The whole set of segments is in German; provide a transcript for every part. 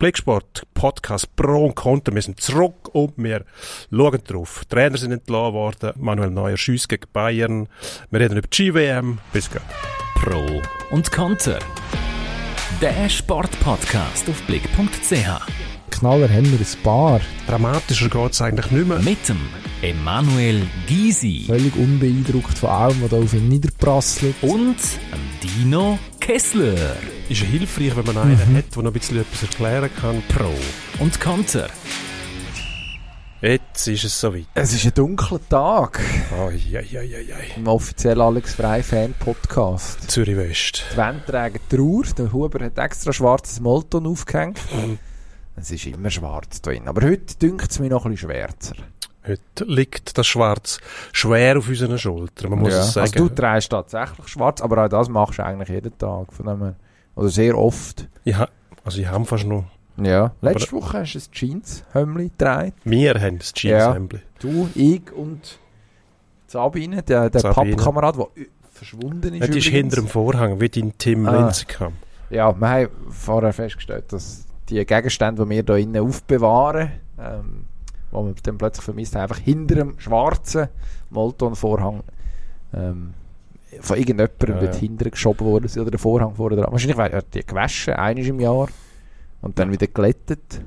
Blicksport Podcast Pro und Konter. Wir sind zurück und wir schauen drauf. Die Trainer sind entlassen worden. Manuel Neuer schießt gegen Bayern. Wir reden über die GWM. Bis gleich. Pro und Konter. Der Sportpodcast auf blick.ch. Knaller haben wir ein paar. Dramatischer geht es eigentlich nicht mehr. Mit dem Emanuel Gysi Völlig unbeeindruckt von allem, was da auf ihn niederprasselt. und Dino Kessler. Ist ja hilfreich, wenn man einen hat, der noch ein bisschen etwas erklären kann. Pro und Konter. Jetzt ist es soweit. Es ist ein dunkler Tag Oh, ja, ja, ja, ja. im offiziellen Alex Frei Fan Podcast. Zürich West. Die Wände tragen Trauer. Der Huber hat extra schwarzes Molton aufgehängt. Mhm. Es ist immer schwarz drin. Aber heute dünkt es mir noch ein bisschen schwärzer. Heute liegt das Schwarz schwer auf unseren Schultern. Man muss es sagen. Also du trägst tatsächlich schwarz, aber auch das machst du eigentlich jeden Tag. Von dem. Oder sehr oft. ha, also ich habe fast noch... Ja. Letzte Woche hast du ein Jeans-Hömmli getragen. Wir haben das Jeans-Hemd. Du, ich und Sabine, der, der. Pappkamerad, der verschwunden ist. Das ist hinter dem Vorhang, wie dein Tim Ah. Linzekam. Ja, wir haben vorher festgestellt, dass die Gegenstände, die wir hier innen aufbewahren, ähm, wo wir dann plötzlich vermisst haben, einfach hinter dem schwarzen Molton-Vorhang ähm, von irgendjemandem Ja, dort ja. hinten geschoben worden sind oder der Vorhang vorne dran. Wahrscheinlich er die gewaschen, einmal im Jahr und dann wieder glättet.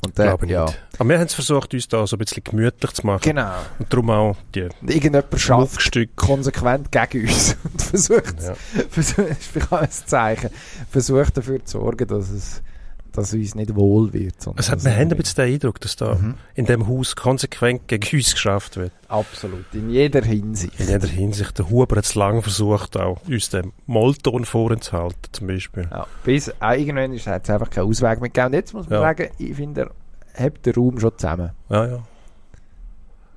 Und dann, Glaube ja, nicht. Aber wir haben es versucht, uns da so ein bisschen gemütlich zu machen. genau. Und darum auch die irgendjemand schafft konsequent gegen uns und versucht, Ja. versucht ist ein Zeichen, versucht dafür zu sorgen, dass es dass uns nicht wohl wird. sondern Es hat, dass wir haben ein bisschen den Eindruck, dass da Mhm. in dem Haus konsequent gegen uns geschafft wird. Absolut, in jeder Hinsicht. In jeder Hinsicht. Der Huber hat es lange versucht, auch uns den Mollton vorzuhalten, zum Beispiel. Ja, bis irgendwann ist, es einfach keinen Ausweg mehr gegeben. Und jetzt muss man Ja. sagen, ich finde, er hat den Raum schon zusammen. Ja, ja.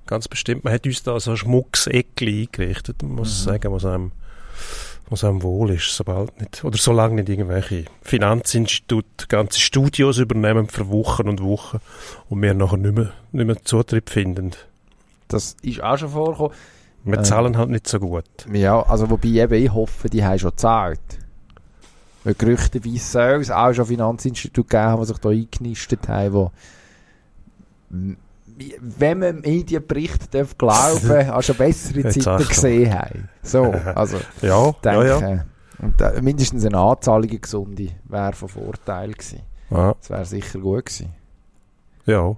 Ganz bestimmt. Man hat uns da so ein Schmucksäckchen eingerichtet, man muss Mhm. sagen, was einem, was einem wohl ist, sobald nicht, oder solange nicht irgendwelche Finanzinstitute ganze Studios übernehmen für Wochen und Wochen und wir nachher nicht mehr, nicht mehr Zutritt finden. Das ist auch schon vorgekommen. Wir Ähm. zahlen halt nicht so gut. Ja, also wobei eben ich hoffe, die haben schon gezahlt. Weil gerüchteweise soll es auch schon Finanzinstitute geben, haben, die sich da eingenistet haben, m- wenn man Medienberichten darf glauben, auch schon bessere Jetzt Zeiten gesehen haben. So, also Ja, denke, ja, ja. Und, äh, mindestens eine Anzahlung gesunde wäre von Vorteil gewesen. Ja, Das wäre sicher gut gewesen. ja.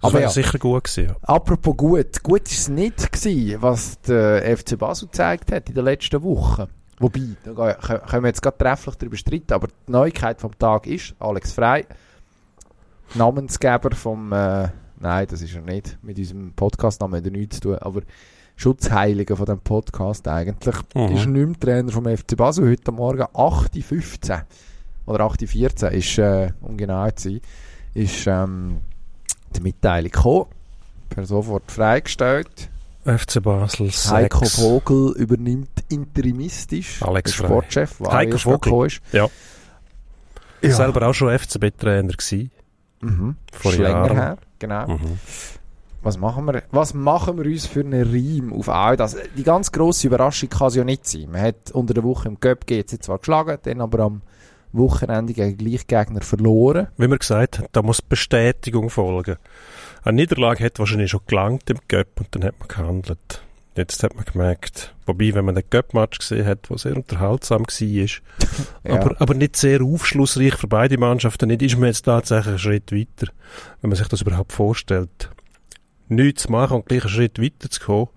Das Aber ja. sicher gut gewesen. Ja. Apropos gut, gut ist es nicht gewesen, was der FC Basel gezeigt hat in den letzten Wochen. Wobei, da können wir jetzt gerade trefflich darüber streiten, aber die Neuigkeit vom Tag ist, Alex Frei, Namensgeber vom, äh, nein, das ist er nicht, mit unserem Podcast-Namen hat er nichts zu tun, aber Schutzheiliger von dem Podcast eigentlich, Mhm. ist nicht mehr Trainer vom FC Basel, heute Morgen 8.15 oder 8.14 ist, äh, um genau zu sein, ist ähm, die Mitteilung gekommen, per sofort freigestellt. FC Basel Heiko 6. Vogel übernimmt interimistisch Alex der. Sportchef, der Heiko Vogel. gekommen ist. Ja. Ja. Selber auch schon FCB-Trainer gewesen. Mhm. Vor Ist länger Jahren. her, genau. Mhm. Was machen wir, was machen wir uns für einen Reim auf all das? Die ganz grosse Überraschung kann es ja nicht sein. Man hat unter der Woche im Cup GC zwar geschlagen, dann aber am Wochenende gegen Gleichgegner verloren. Wie wir gesagt haben, da muss Bestätigung folgen. Eine Niederlage hat wahrscheinlich schon gelangt im Cup und dann hat man gehandelt. Jetzt hat man gemerkt, wobei, wenn man den Cup-Match gesehen hat, der sehr unterhaltsam war, Ja. aber, aber nicht sehr aufschlussreich für beide Mannschaften, nicht ist man jetzt tatsächlich einen Schritt weiter, wenn man sich das überhaupt vorstellt. Nichts zu machen und gleich einen Schritt weiter zu kommen,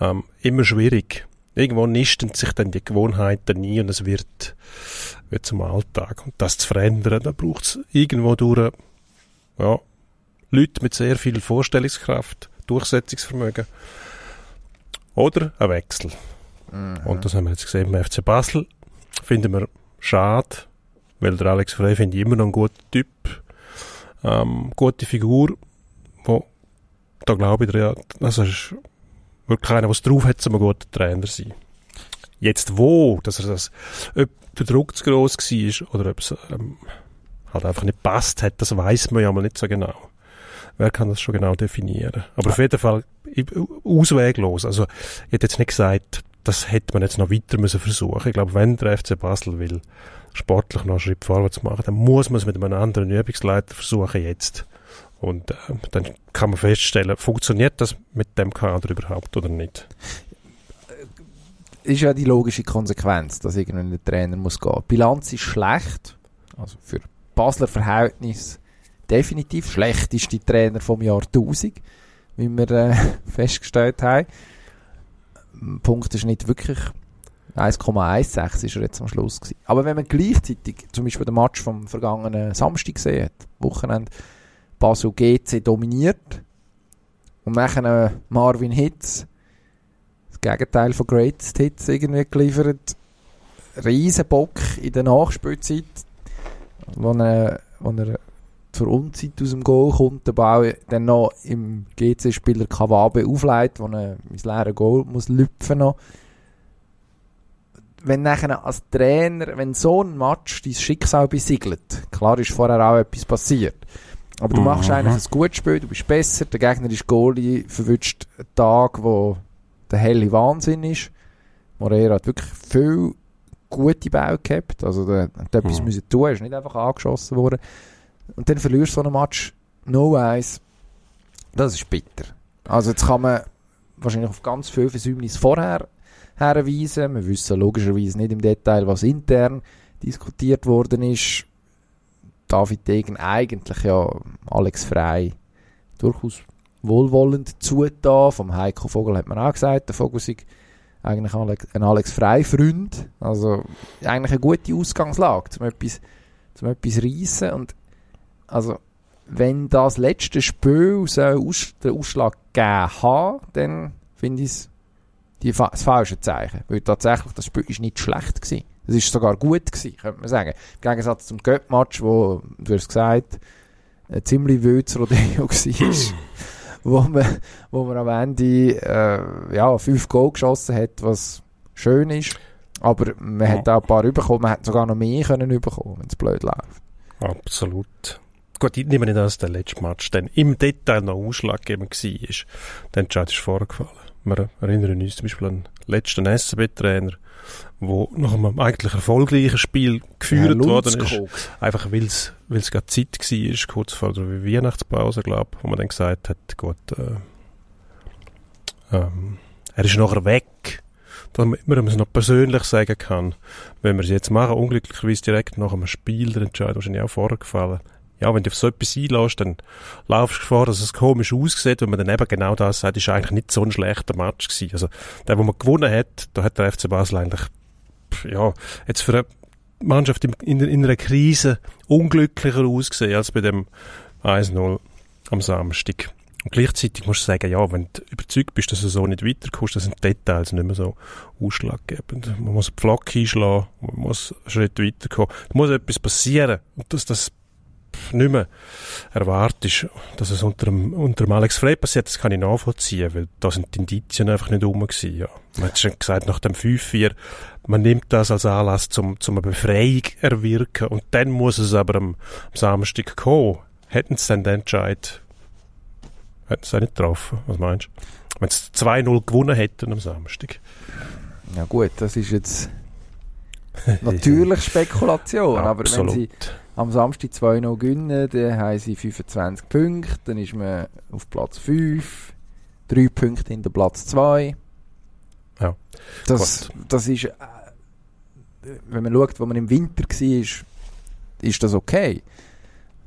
ähm, immer schwierig. Irgendwo nisten sich dann die Gewohnheiten nie und es wird, wird zum Alltag. Und das zu verändern, da braucht es irgendwo durch, ja, Leute mit sehr viel Vorstellungskraft, Durchsetzungsvermögen oder ein Wechsel. Mhm. Und das haben wir jetzt gesehen beim FC Basel. Finden wir schade, weil der Alex Frey finde ich immer noch ein guter Typ. Ähm, gute Figur, wo, da glaube ich, ja, also ist wirklich einer, der es drauf hat, um ein guter Trainer zu sein. Jetzt wo, dass er das, ob der Druck zu gross war oder ob es ähm, halt einfach nicht passt hat, das weiß man ja mal nicht so genau. Wer kann das schon genau definieren? Aber auf jeden Fall ausweglos. Also, ich hätte jetzt nicht gesagt, das hätte man jetzt noch weiter müssen versuchen. Ich glaube, wenn der FC Basel will sportlich noch einen Schritt vorwärts machen, dann muss man es mit einem anderen Übungsleiter versuchen jetzt. Und äh, dann kann man feststellen, funktioniert das mit dem Kader überhaupt oder nicht. Ist ja die logische Konsequenz, dass irgendwann der Trainer muss gehen. Die Bilanz ist schlecht, also für Basler Verhältnis definitiv schlechteste Trainer vom Jahr 1000, wie wir äh, festgestellt haben. Punkt ist nicht wirklich 1,16 ist er jetzt am Schluss gewesen. Aber wenn man gleichzeitig zum Beispiel den Match vom vergangenen Samstag gesehen hat, Wochenende Basel GC dominiert und nachher Marvin Hitz das Gegenteil von Greatest Hits irgendwie geliefert. Riesenbock in der Nachspielzeit, wo er, wo er zur Unzeit aus dem Goal kommt, der Ball dann noch im GC-Spieler Kawabe aufleitet, wo er ins leere Goal muss lüpfen noch. Wenn nachher als Trainer, wenn so ein Match dein Schicksal besiegelt, klar ist vorher auch etwas passiert, aber du machst Mhm. eigentlich ein gutes Spiel, du bist besser, der Gegner ist Goalie, verwünscht einen Tag, wo der helle Wahnsinn ist. Moreira hat wirklich viel gute Bälle gehabt, also der hat etwas Mhm. müssen tun, ist nicht einfach angeschossen worden. Und dann verlierst du so einen Match no eins. Das ist bitter. Also jetzt kann man wahrscheinlich auf ganz viele Versäumnisse vorher herweisen. Wir wissen logischerweise nicht im Detail, was intern diskutiert worden ist. David Degen eigentlich ja Alex Frei durchaus wohlwollend zugetan. Vom Heiko Vogel hat man auch gesagt, der Vogel sei eigentlich ein Alex Frei-Freund. Also eigentlich eine gute Ausgangslage, um etwas, zum etwas reissen. Und also, wenn das letzte Spiel so aus, den Ausschlag gegeben hat, dann finde ich es fa- das falsche Zeichen. Weil tatsächlich, das Spiel ist nicht schlecht gewesen. Es ist sogar gut gewesen, könnte man sagen. Im Gegensatz zum Göpp-Match, wo, du hast gesagt, ein ziemlich wildes Rodeo war. wo man, wo man am Ende, äh, ja, fünf Goal geschossen hat, was schön ist. Aber man hat auch ein paar bekommen, man hätte sogar noch mehr können bekommen, wenn es blöd läuft. Absolut. Gut, ich nehme nicht an, dass der letzte Match dann im Detail noch ausschlaggebend war. Der Entscheid ist vorgefallen. Wir erinnern uns zum Beispiel an den letzten SCB-Trainer, wo nach einem eigentlich erfolgreichen Spiel geführt worden ist. Einfach weil es weil es gerade Zeit war, kurz vor der Weihnachtspause, glaube ich, wo man dann gesagt hat, gut, äh, ähm, er ist nachher weg, damit man es noch persönlich sagen kann. Wenn wir es jetzt machen, unglücklicherweise direkt nach einem Spiel, der Entscheid wahrscheinlich auch vorgefallen. Ja, wenn du auf so etwas einlässt, dann laufst du Gefahr, dass es komisch aussieht, wenn man dann eben genau das sagt, ist eigentlich nicht so ein schlechter Match gewesen. Also, der, wo man gewonnen hat, da hat der FC Basel eigentlich, ja, jetzt für eine Mannschaft in, in, in einer Krise unglücklicher ausgesehen als bei dem 1-0 am Samstag. Und gleichzeitig musst du sagen, ja, wenn du überzeugt bist, dass du so nicht weiterkommst, dann sind die Details nicht mehr so ausschlaggebend. Man muss einen Pflock einschlagen, man muss einen Schritt weiterkommen. Da muss etwas passieren. Und dass das nicht mehr erwartest, dass es unter dem, unter dem Alex Frey passiert, das kann ich nachvollziehen, weil da sind die Indizien einfach nicht rum gewesen, ja. Man hat schon gesagt, nach dem 5-4, man nimmt das als Anlass zum, zum eine Befreiung erwirken und dann muss es aber am, am Samstag kommen. Hätten sie dann den Entscheid, hätten sie nicht getroffen, was meinst du? Wenn sie 2-0 gewonnen hätten am Samstag. Ja gut, das ist jetzt natürlich Spekulation, aber wenn sie. Am Samstag 2-0 gewinnen, dann haben sie 25 Punkte, dann ist man auf Platz 5, 3 Punkte hinter Platz 2. Ja. Das, das ist, äh, wenn man schaut, wo man im Winter war, ist das okay.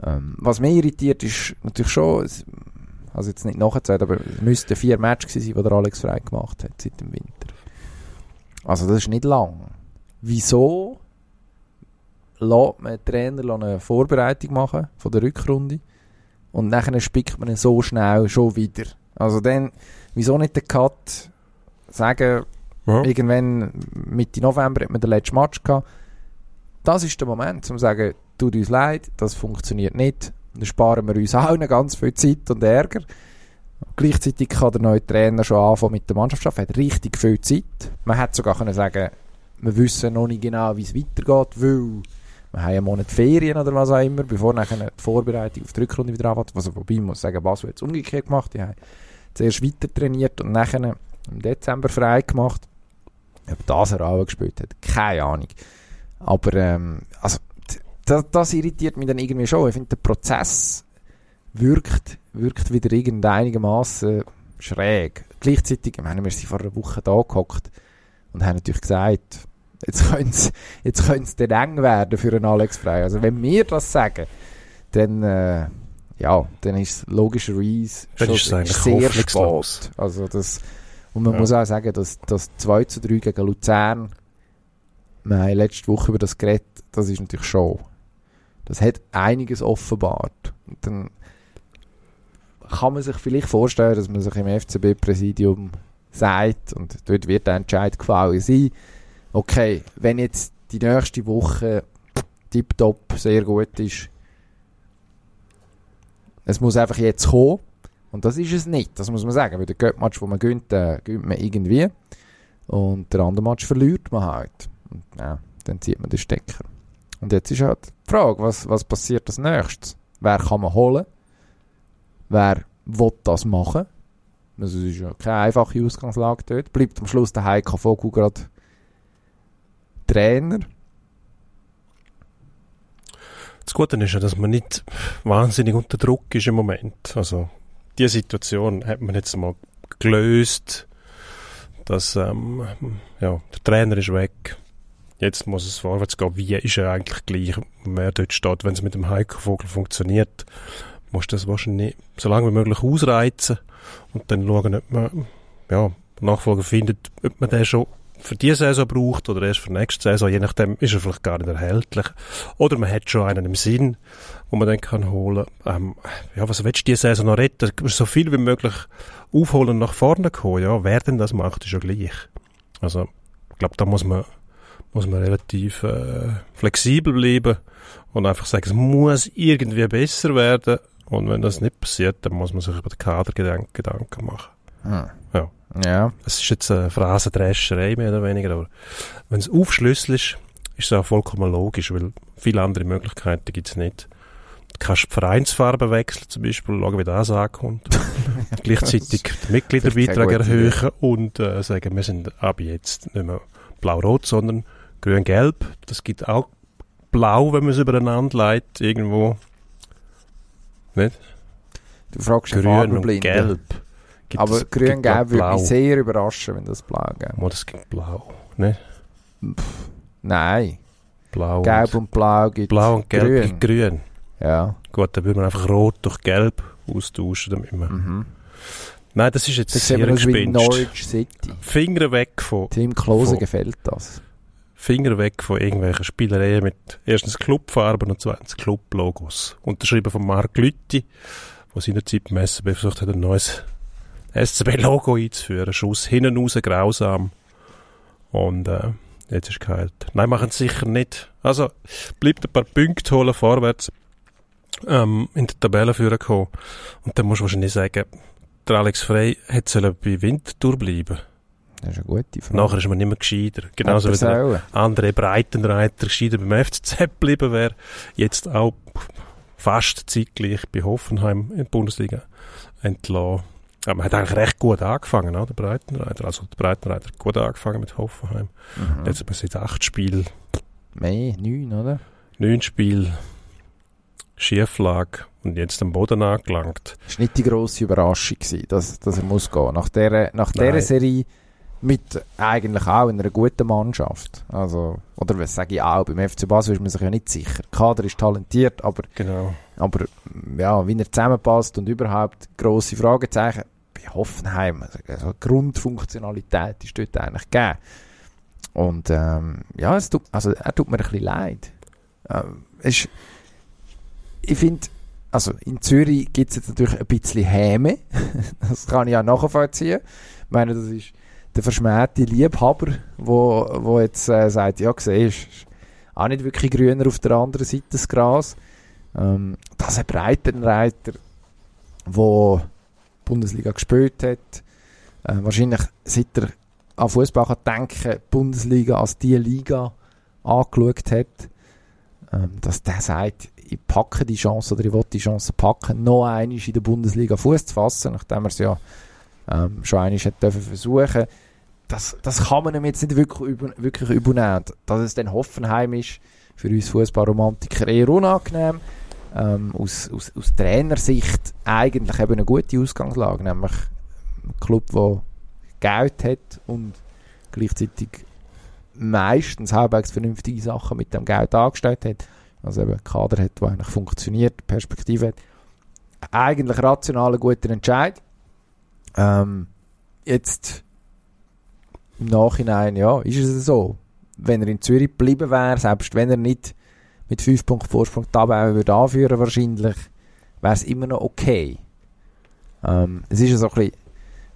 Ähm, was mich irritiert, ist natürlich schon, es- also jetzt nicht nachgezählt, aber es müssten vier Matches sein, die der Alex Frey gemacht hat seit dem Winter. Also das ist nicht lang. Wieso lässt man den Trainer eine Vorbereitung machen von der Rückrunde und nachher spickt man ihn so schnell schon wieder. Also dann, wieso nicht den Cut sagen, Ja. irgendwann Mitte November hat man den letzten Match gehabt. Das ist der Moment, um zu sagen, tut uns leid, das funktioniert nicht. Dann sparen wir uns allen ganz viel Zeit und Ärger. Gleichzeitig kann der neue Trainer schon anfangen mit der Mannschaft. Er hat richtig viel Zeit. Man hätte sogar können sagen, wir wissen noch nicht genau, wie es weitergeht, weil wir haben einen Monat Ferien oder was auch immer, bevor nachher die Vorbereitung auf die Rückrunde wieder anfängt. Also, wobei ich muss sagen, Basel hat es umgekehrt gemacht. Die haben zuerst weiter trainiert und nachher im Dezember frei gemacht. Ob das eine Rolle gespielt hat, keine Ahnung. Aber ähm, also, das, das irritiert mich dann irgendwie schon. Ich finde, der Prozess wirkt, wirkt wieder einigermaßen schräg. Gleichzeitig, ich meine, wir sind vor einer Woche da gehockt und haben natürlich gesagt, jetzt könnte es jetzt könnte es dann eng werden für einen Alex Frey. Also wenn wir das sagen, dann, äh, ja, dann ist es logischerweise Dann schon sehr spät. Also das, und man Ja. muss auch sagen, dass das 2 zu 3 gegen Luzern, wir haben letzte Woche über das geredet, das ist natürlich schon, das hat einiges offenbart. Und dann kann man sich vielleicht vorstellen, dass man sich im FCB-Präsidium sagt, und dort wird der Entscheid gefallen sein, okay, wenn jetzt die nächste Woche tiptop sehr gut ist, es muss einfach jetzt kommen, und das ist es nicht, das muss man sagen, weil der Göttmatch, wo man gönnt, äh, gönnt man irgendwie, und der andere Match verliert man halt. Und, ja, dann zieht man den Stecker. Und jetzt ist halt die Frage, was, was passiert als nächstes? Wer kann man holen? Wer will das machen? Also es ist ja keine einfache Ausgangslage dort. Bleibt am Schluss der Heiko Vogel gerade Trainer. Das Gute ist ja, dass man nicht wahnsinnig unter Druck ist im Moment. Also, die Situation hat man jetzt mal gelöst, dass, ähm, ja, der Trainer ist weg. Jetzt muss es vorwärts gehen. Wie ist er eigentlich gleich, wer dort steht? Wenn es mit dem Heiko Vogel funktioniert, muss das wahrscheinlich so lange wie möglich ausreizen und dann schauen, ob man, ja, Nachfolger findet, ob man den schon für diese Saison braucht oder erst für nächste Saison. Je nachdem ist er vielleicht gar nicht erhältlich. Oder man hat schon einen im Sinn, wo man dann kann holen. Ähm, ja, was willst du diese Saison noch retten? So viel wie möglich aufholen und nach vorne kommen. Ja, wer denn das macht, ist ja gleich. Also, ich glaube, da muss man, muss man relativ äh, flexibel bleiben und einfach sagen, es muss irgendwie besser werden. Und wenn das nicht passiert, dann muss man sich über den Kader Gedanken, machen. Hm. Ja. Es ist jetzt eine Phrasendrescherei, mehr oder weniger, aber wenn es aufschlüsselt, ist es auch vollkommen logisch, weil viele andere Möglichkeiten gibt es nicht. Du kannst die Vereinsfarbe wechseln, zum Beispiel, schauen, wie das ankommt. Gleichzeitig den Mitgliederbeitrag erhöhen und äh, sagen, wir sind ab jetzt nicht mehr blau-rot, sondern grün-gelb. Das gibt auch blau, wenn man es übereinander leitet, irgendwo. Nicht? Du fragst Grün und gelb. Gibt Aber es- grün-gelb auch würde mich sehr überraschen, wenn das blau gäbe. Oh, das gibt blau. Ne? Nein. Blau. Gelb und, und blau gibt blau und gelb grün. gibt grün. Ja. Gut, dann würde man einfach rot durch gelb austauschen. Damit man Mhm. Nein, das ist jetzt Das sehr Gespinst. Norwich City. Finger weg von, Tim Klose Von- gefällt das. Finger weg von irgendwelchen Spielereien mit erstens Clubfarben und zweitens Clublogos. Unterschrieben von Marc Lütti, der seinerzeit beim SCB versucht hat, ein neues SCB-Logo einzuführen. Schuss hinten raus, grausam. Und äh, jetzt ist kalt. Nein, machen sie sicher nicht. Also, bleibt ein paar Punkte holen vorwärts ähm, in der Tabelle führen kommen. Und dann musst du wahrscheinlich sagen, der Alex Frey hätte bei Winterthur bleiben. Das ist eine gute Frage. Nachher ist man nicht mehr gescheiter. Genauso wie der andere Breitenreiter gescheiter beim FCZ geblieben wäre, jetzt auch fast zeitgleich bei Hoffenheim in der Bundesliga entlassen. Aber man hat eigentlich recht gut angefangen, oder? der Breitenreiter. Also der Breitenreiter hat gut angefangen mit Hoffenheim. Mhm. Jetzt haben wir seit acht Spielen, Mehr, neun, oder? neun Spiele, Schieflage und jetzt am Boden angelangt. Das war nicht die grosse Überraschung, gewesen, dass, dass er muss gehen. Nach dieser, nach dieser Nein. Serie mit eigentlich auch in einer guten Mannschaft. Also, oder was sage ich auch, beim FC Basel ist man sich ja nicht sicher. Der Kader ist talentiert, aber, Genau. aber ja, wie er zusammenpasst und überhaupt grosse Fragezeichen bei Hoffenheim. Also, also Grundfunktionalität ist dort eigentlich gegeben. Und ähm, ja, es tut, also, er tut mir ein bisschen leid. Ähm, es ist, ich finde, also in Zürich gibt es jetzt natürlich ein bisschen Häme. das kann ich auch nachvollziehen. Ich meine, das ist der verschmähte Liebhaber, wo, wo jetzt äh, sagt, ja, siehst ist auch nicht wirklich grüner auf der anderen Seite des Gras. Ähm, das ist ein Breitenreiter, der Bundesliga gespielt hat. Äh, wahrscheinlich seit er an Fußball kann denken, die Bundesliga als die Liga angeschaut hat, ähm, dass der sagt, ich packe die Chance oder ich will die Chance packen, noch einmal in der Bundesliga Fuß zu fassen, nachdem er es ja ähm, schon einmal hat dürfen versuchen. das, das kann man ihm jetzt nicht wirklich, über, wirklich übernehmen. Dass es dann Hoffenheim ist, für uns Fußballromantiker eher unangenehm. Ähm, aus, aus, aus Trainersicht eigentlich eben eine gute Ausgangslage, nämlich ein Club, der Geld hat und gleichzeitig meistens halbwegs vernünftige Sachen mit dem Geld angestellt hat. Also eben Kader hat, der eigentlich funktioniert, Perspektive hat. Eigentlich rational ein guter Entscheid. Ähm, jetzt im Nachhinein, ja, ist es so. Wenn er in Zürich geblieben wäre, selbst wenn er nicht mit 5 Punkten Vorsprung die Tabelle würde anführen wahrscheinlich, wäre es immer noch okay. Ähm, es ist ja so ein bisschen,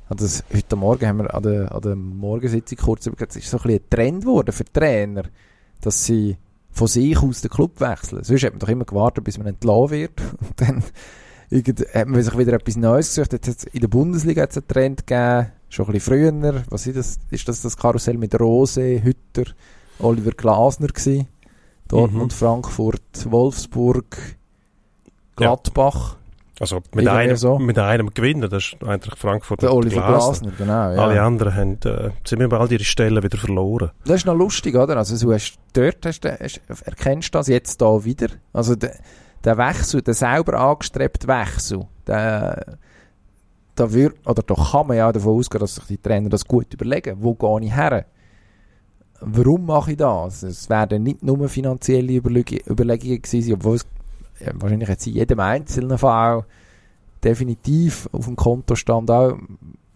das, heute Morgen haben wir an der, an der Morgensitzung kurz überlegt, es ist so ein bisschen ein Trend geworden für Trainer, dass sie von sich aus den Club wechseln. Sonst hat man doch immer gewartet, bis man entlassen wird. Und dann hat man sich wieder etwas Neues gesucht. Jetzt in der Bundesliga hat es einen Trend gegeben, schon ein bisschen früher. Was ist das? Ist das das Karussell mit Rose, Hütter, Oliver Glasner gewesen? Dortmund, Mhm. Frankfurt, Wolfsburg, Gladbach. Also mit einem, so. mit einem gewinnen, das ist eigentlich Frankfurt Der Oliver Glasner. Glasner, genau. Ja. Alle anderen haben äh, ziemlich bald ihre Stellen wieder verloren. Das ist noch lustig, oder? Also du hast dort hast, hast, erkennst du das jetzt da wieder. Also der, der Wechsel, der selber angestrebte Wechsel, der, da wird, oder da kann man ja davon ausgehen, dass sich die Trainer das gut überlegen. Wo gehe ich her? Warum mache ich das? Es werden nicht nur finanzielle Überleg Überlegungen gewesen obwohl es ja, wahrscheinlich jetzt in jedem einzelnen Fall definitiv auf dem Kontostand auch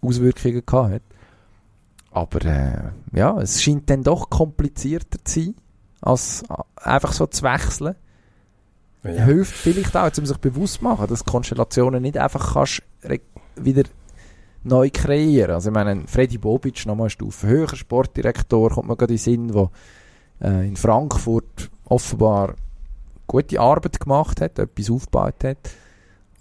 Auswirkungen gehabt hat. Aber äh, ja, es scheint dann doch komplizierter zu sein, als äh, einfach so zu wechseln. Ja. Hilft vielleicht auch, um sich bewusst zu machen, dass Konstellationen nicht einfach kannst wieder neu kreieren. Also ich meine, Freddy Bobic, nochmal eine Stufe höher, Sportdirektor, kommt mir gerade in den Sinn, der äh, in Frankfurt offenbar gute Arbeit gemacht hat, etwas aufgebaut hat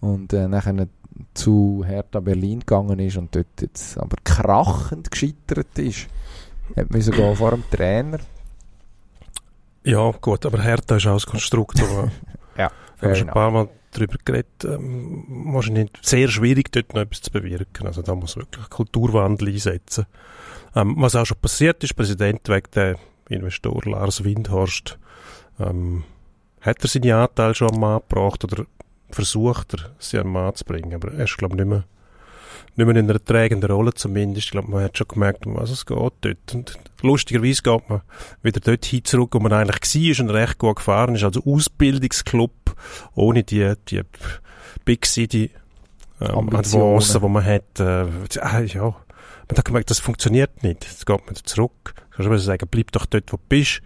und äh, nachher zu Hertha Berlin gegangen ist und dort jetzt aber krachend gescheitert ist. Hat müssen gehen vor dem Trainer. ja, gut, aber Hertha ist auch ein Konstrukt, wo Ja, wir haben schon ein enough. paar Mal darüber geredet, ähm, wahrscheinlich sehr schwierig, dort noch etwas zu bewirken. Also da muss wirklich Kulturwandel einsetzen. Ähm, was auch schon passiert ist, Präsident wegen der Investor Lars Windhorst, ähm, hat er seine Anteile schon am Mann gebracht oder versucht er, sie am Mann zu bringen. Aber er ist, glaube ich, nicht mehr, nicht mehr in einer tragenden Rolle zumindest. Ich glaube, man hat schon gemerkt, um was es geht dort. Und lustigerweise geht man wieder dort hin zurück, wo man eigentlich war und recht gut gefahren ist. Also Ausbildungsclub, ohne die, die Big City ähm. Advancen, die man hat. Äh, äh, ja, man hat gemerkt, das funktioniert nicht. Jetzt geht man zurück. Kannst du sagen, bleib doch dort, wo du bist.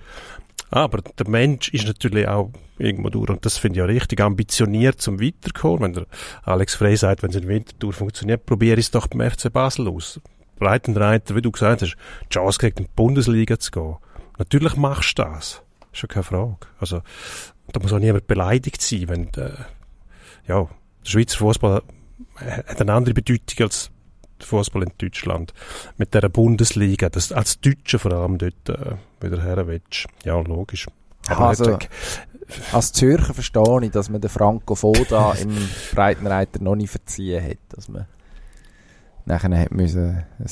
Aber der Mensch ist natürlich auch irgendwo durch, und das finde ich ja richtig, ambitioniert zum Weiterkommen. Wenn der Alex Frey sagt, wenn es in Winterthur funktioniert, probiere es doch beim FC Basel aus. Breitenreiter, wie du gesagt hast, die Chance kriegt, in die Bundesliga zu gehen. Natürlich machst du das. Ist schon keine Frage. Also, da muss auch niemand beleidigt sein, wenn, äh, ja, der Schweizer Fußball hat eine andere Bedeutung als Fußball in Deutschland. Mit der Bundesliga, das als Deutsche vor allem dort äh, wieder her willst. Ja, logisch. Aber Also, Als Zürcher verstehe ich, dass man den Franco Foda im Breitenreiter noch nicht verziehen hat. Dass man nachher hat müssen ein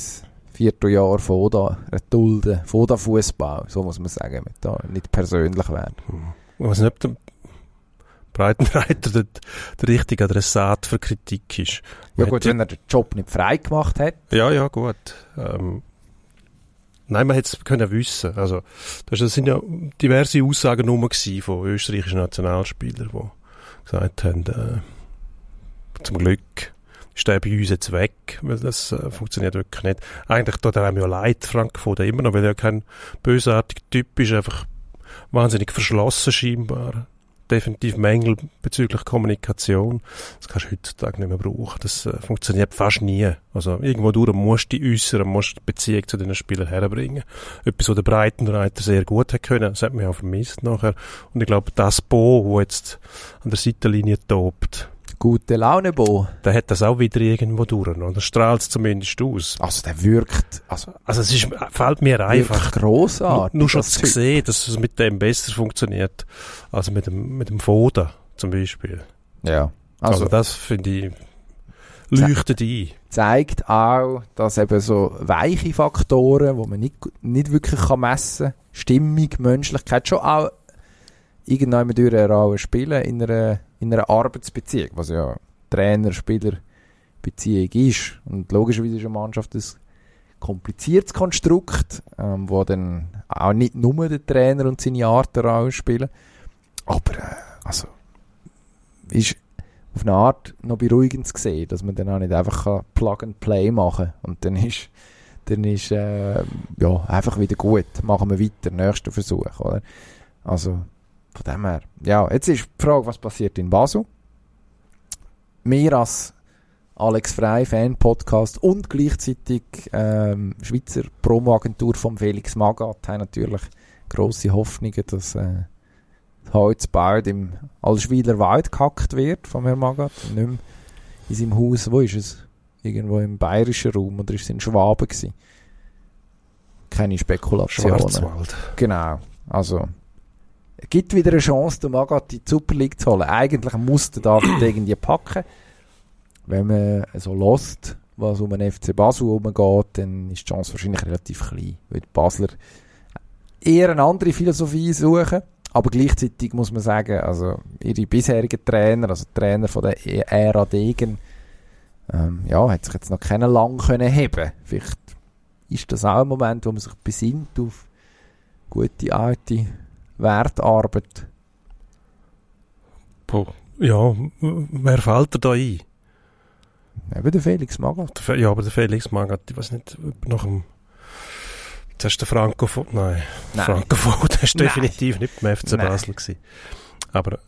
Vierteljahr Foda erdulden. Foda Fußball, so muss man sagen, mit da nicht persönlich werden. Ich weiß nicht, ob Breitenreiter der, der richtige Adressat für Kritik ist. Ja Man gut, hat- wenn er den Job nicht frei gemacht hat. Ja, ja, gut. Ähm, nein, man hätte es können wissen. Also, das sind ja diverse Aussagen nur von österreichischen Nationalspielern, die gesagt haben, äh, zum Glück ist der bei uns jetzt weg, weil das äh, funktioniert wirklich nicht. Eigentlich tut er einem ja leid, Frank Foda, immer noch, weil er kein bösartiger Typ ist, einfach wahnsinnig verschlossen scheinbar. Definitiv Mängel bezüglich Kommunikation. Das kannst du heutzutage nicht mehr brauchen. Das äh, funktioniert fast nie. Also irgendwo durch musst du dich äußern, musst die Beziehung zu den Spielern herbringen. Etwas, was der Breitenreiter sehr gut hat können. Das hat man ja auch vermisst nachher. Und ich glaube, das Bo, wo jetzt an der Seitenlinie tobt, Gute Laune, Bo. der hat das auch wieder irgendwo durch. Oder strahlt es zumindest aus. Also der wirkt, also Also es ist, fällt mir einfach. grossartig. Nur, nur schon das zu sehen, dass es mit dem besser funktioniert, als mit dem, mit dem Foda zum Beispiel. Ja. Also, Also, das finde ich leuchtet ein. zeigt auch, dass eben so weiche Faktoren, wo man nicht, nicht wirklich kann messen kann, Stimmung, Menschlichkeit, schon auch irgendwann durch eine Rolle spielen in einer, in einer Arbeitsbeziehung, was ja Trainer-Spieler-Beziehung ist. Und logischerweise ist eine Mannschaft ein kompliziertes Konstrukt, ähm, wo dann auch nicht nur der Trainer und seine Art eine Rolle spielen. Aber, äh, also, ist auf eine Art noch beruhigend zu sehen, dass man dann auch nicht einfach Plug and Play machen kann. Und dann ist, dann ist äh, ja, einfach wieder gut. Machen wir weiter, nächster Versuch. Oder? Also von dem her. Ja, jetzt ist die Frage, was passiert in Basel? Wir als Alex Frei Fan Podcast und gleichzeitig ähm, Schweizer Promo-Agentur von Felix Magath haben natürlich grosse Hoffnungen, dass äh, heute bald im Allschwiler Wald gehackt wird vom Herrn Magath. Nicht mehr in seinem Haus, wo ist es? Irgendwo im bayerischen Raum oder ist es in Schwaben gewesen? Keine Spekulationen. Schwarzwald. Genau. Also, gibt wieder eine Chance, den Magath in die Super League zu holen. Eigentlich muss der David irgendwie packen. Wenn man so lost, was um den FC Basel umgeht, dann ist die Chance wahrscheinlich relativ klein. Weil die Basler eher eine andere Philosophie suchen. Aber gleichzeitig muss man sagen, also ihre bisherigen Trainer, also Trainer von der Ära Degen, ähm, ja, hat sich jetzt noch keinen lang können heben. Vielleicht ist das auch ein Moment, wo man sich besinnt auf gute alte Wertarbeit. Boah. Ja, wer fällt dir da ein? Eben der Felix Magath. Ja, aber der Felix Magath, ich weiß nicht, ob nach dem... Jetzt hast du den Franco von... Nein, Nein. Franco ist Nein. definitiv nicht beim FC Nein. Basel gewesen. Aber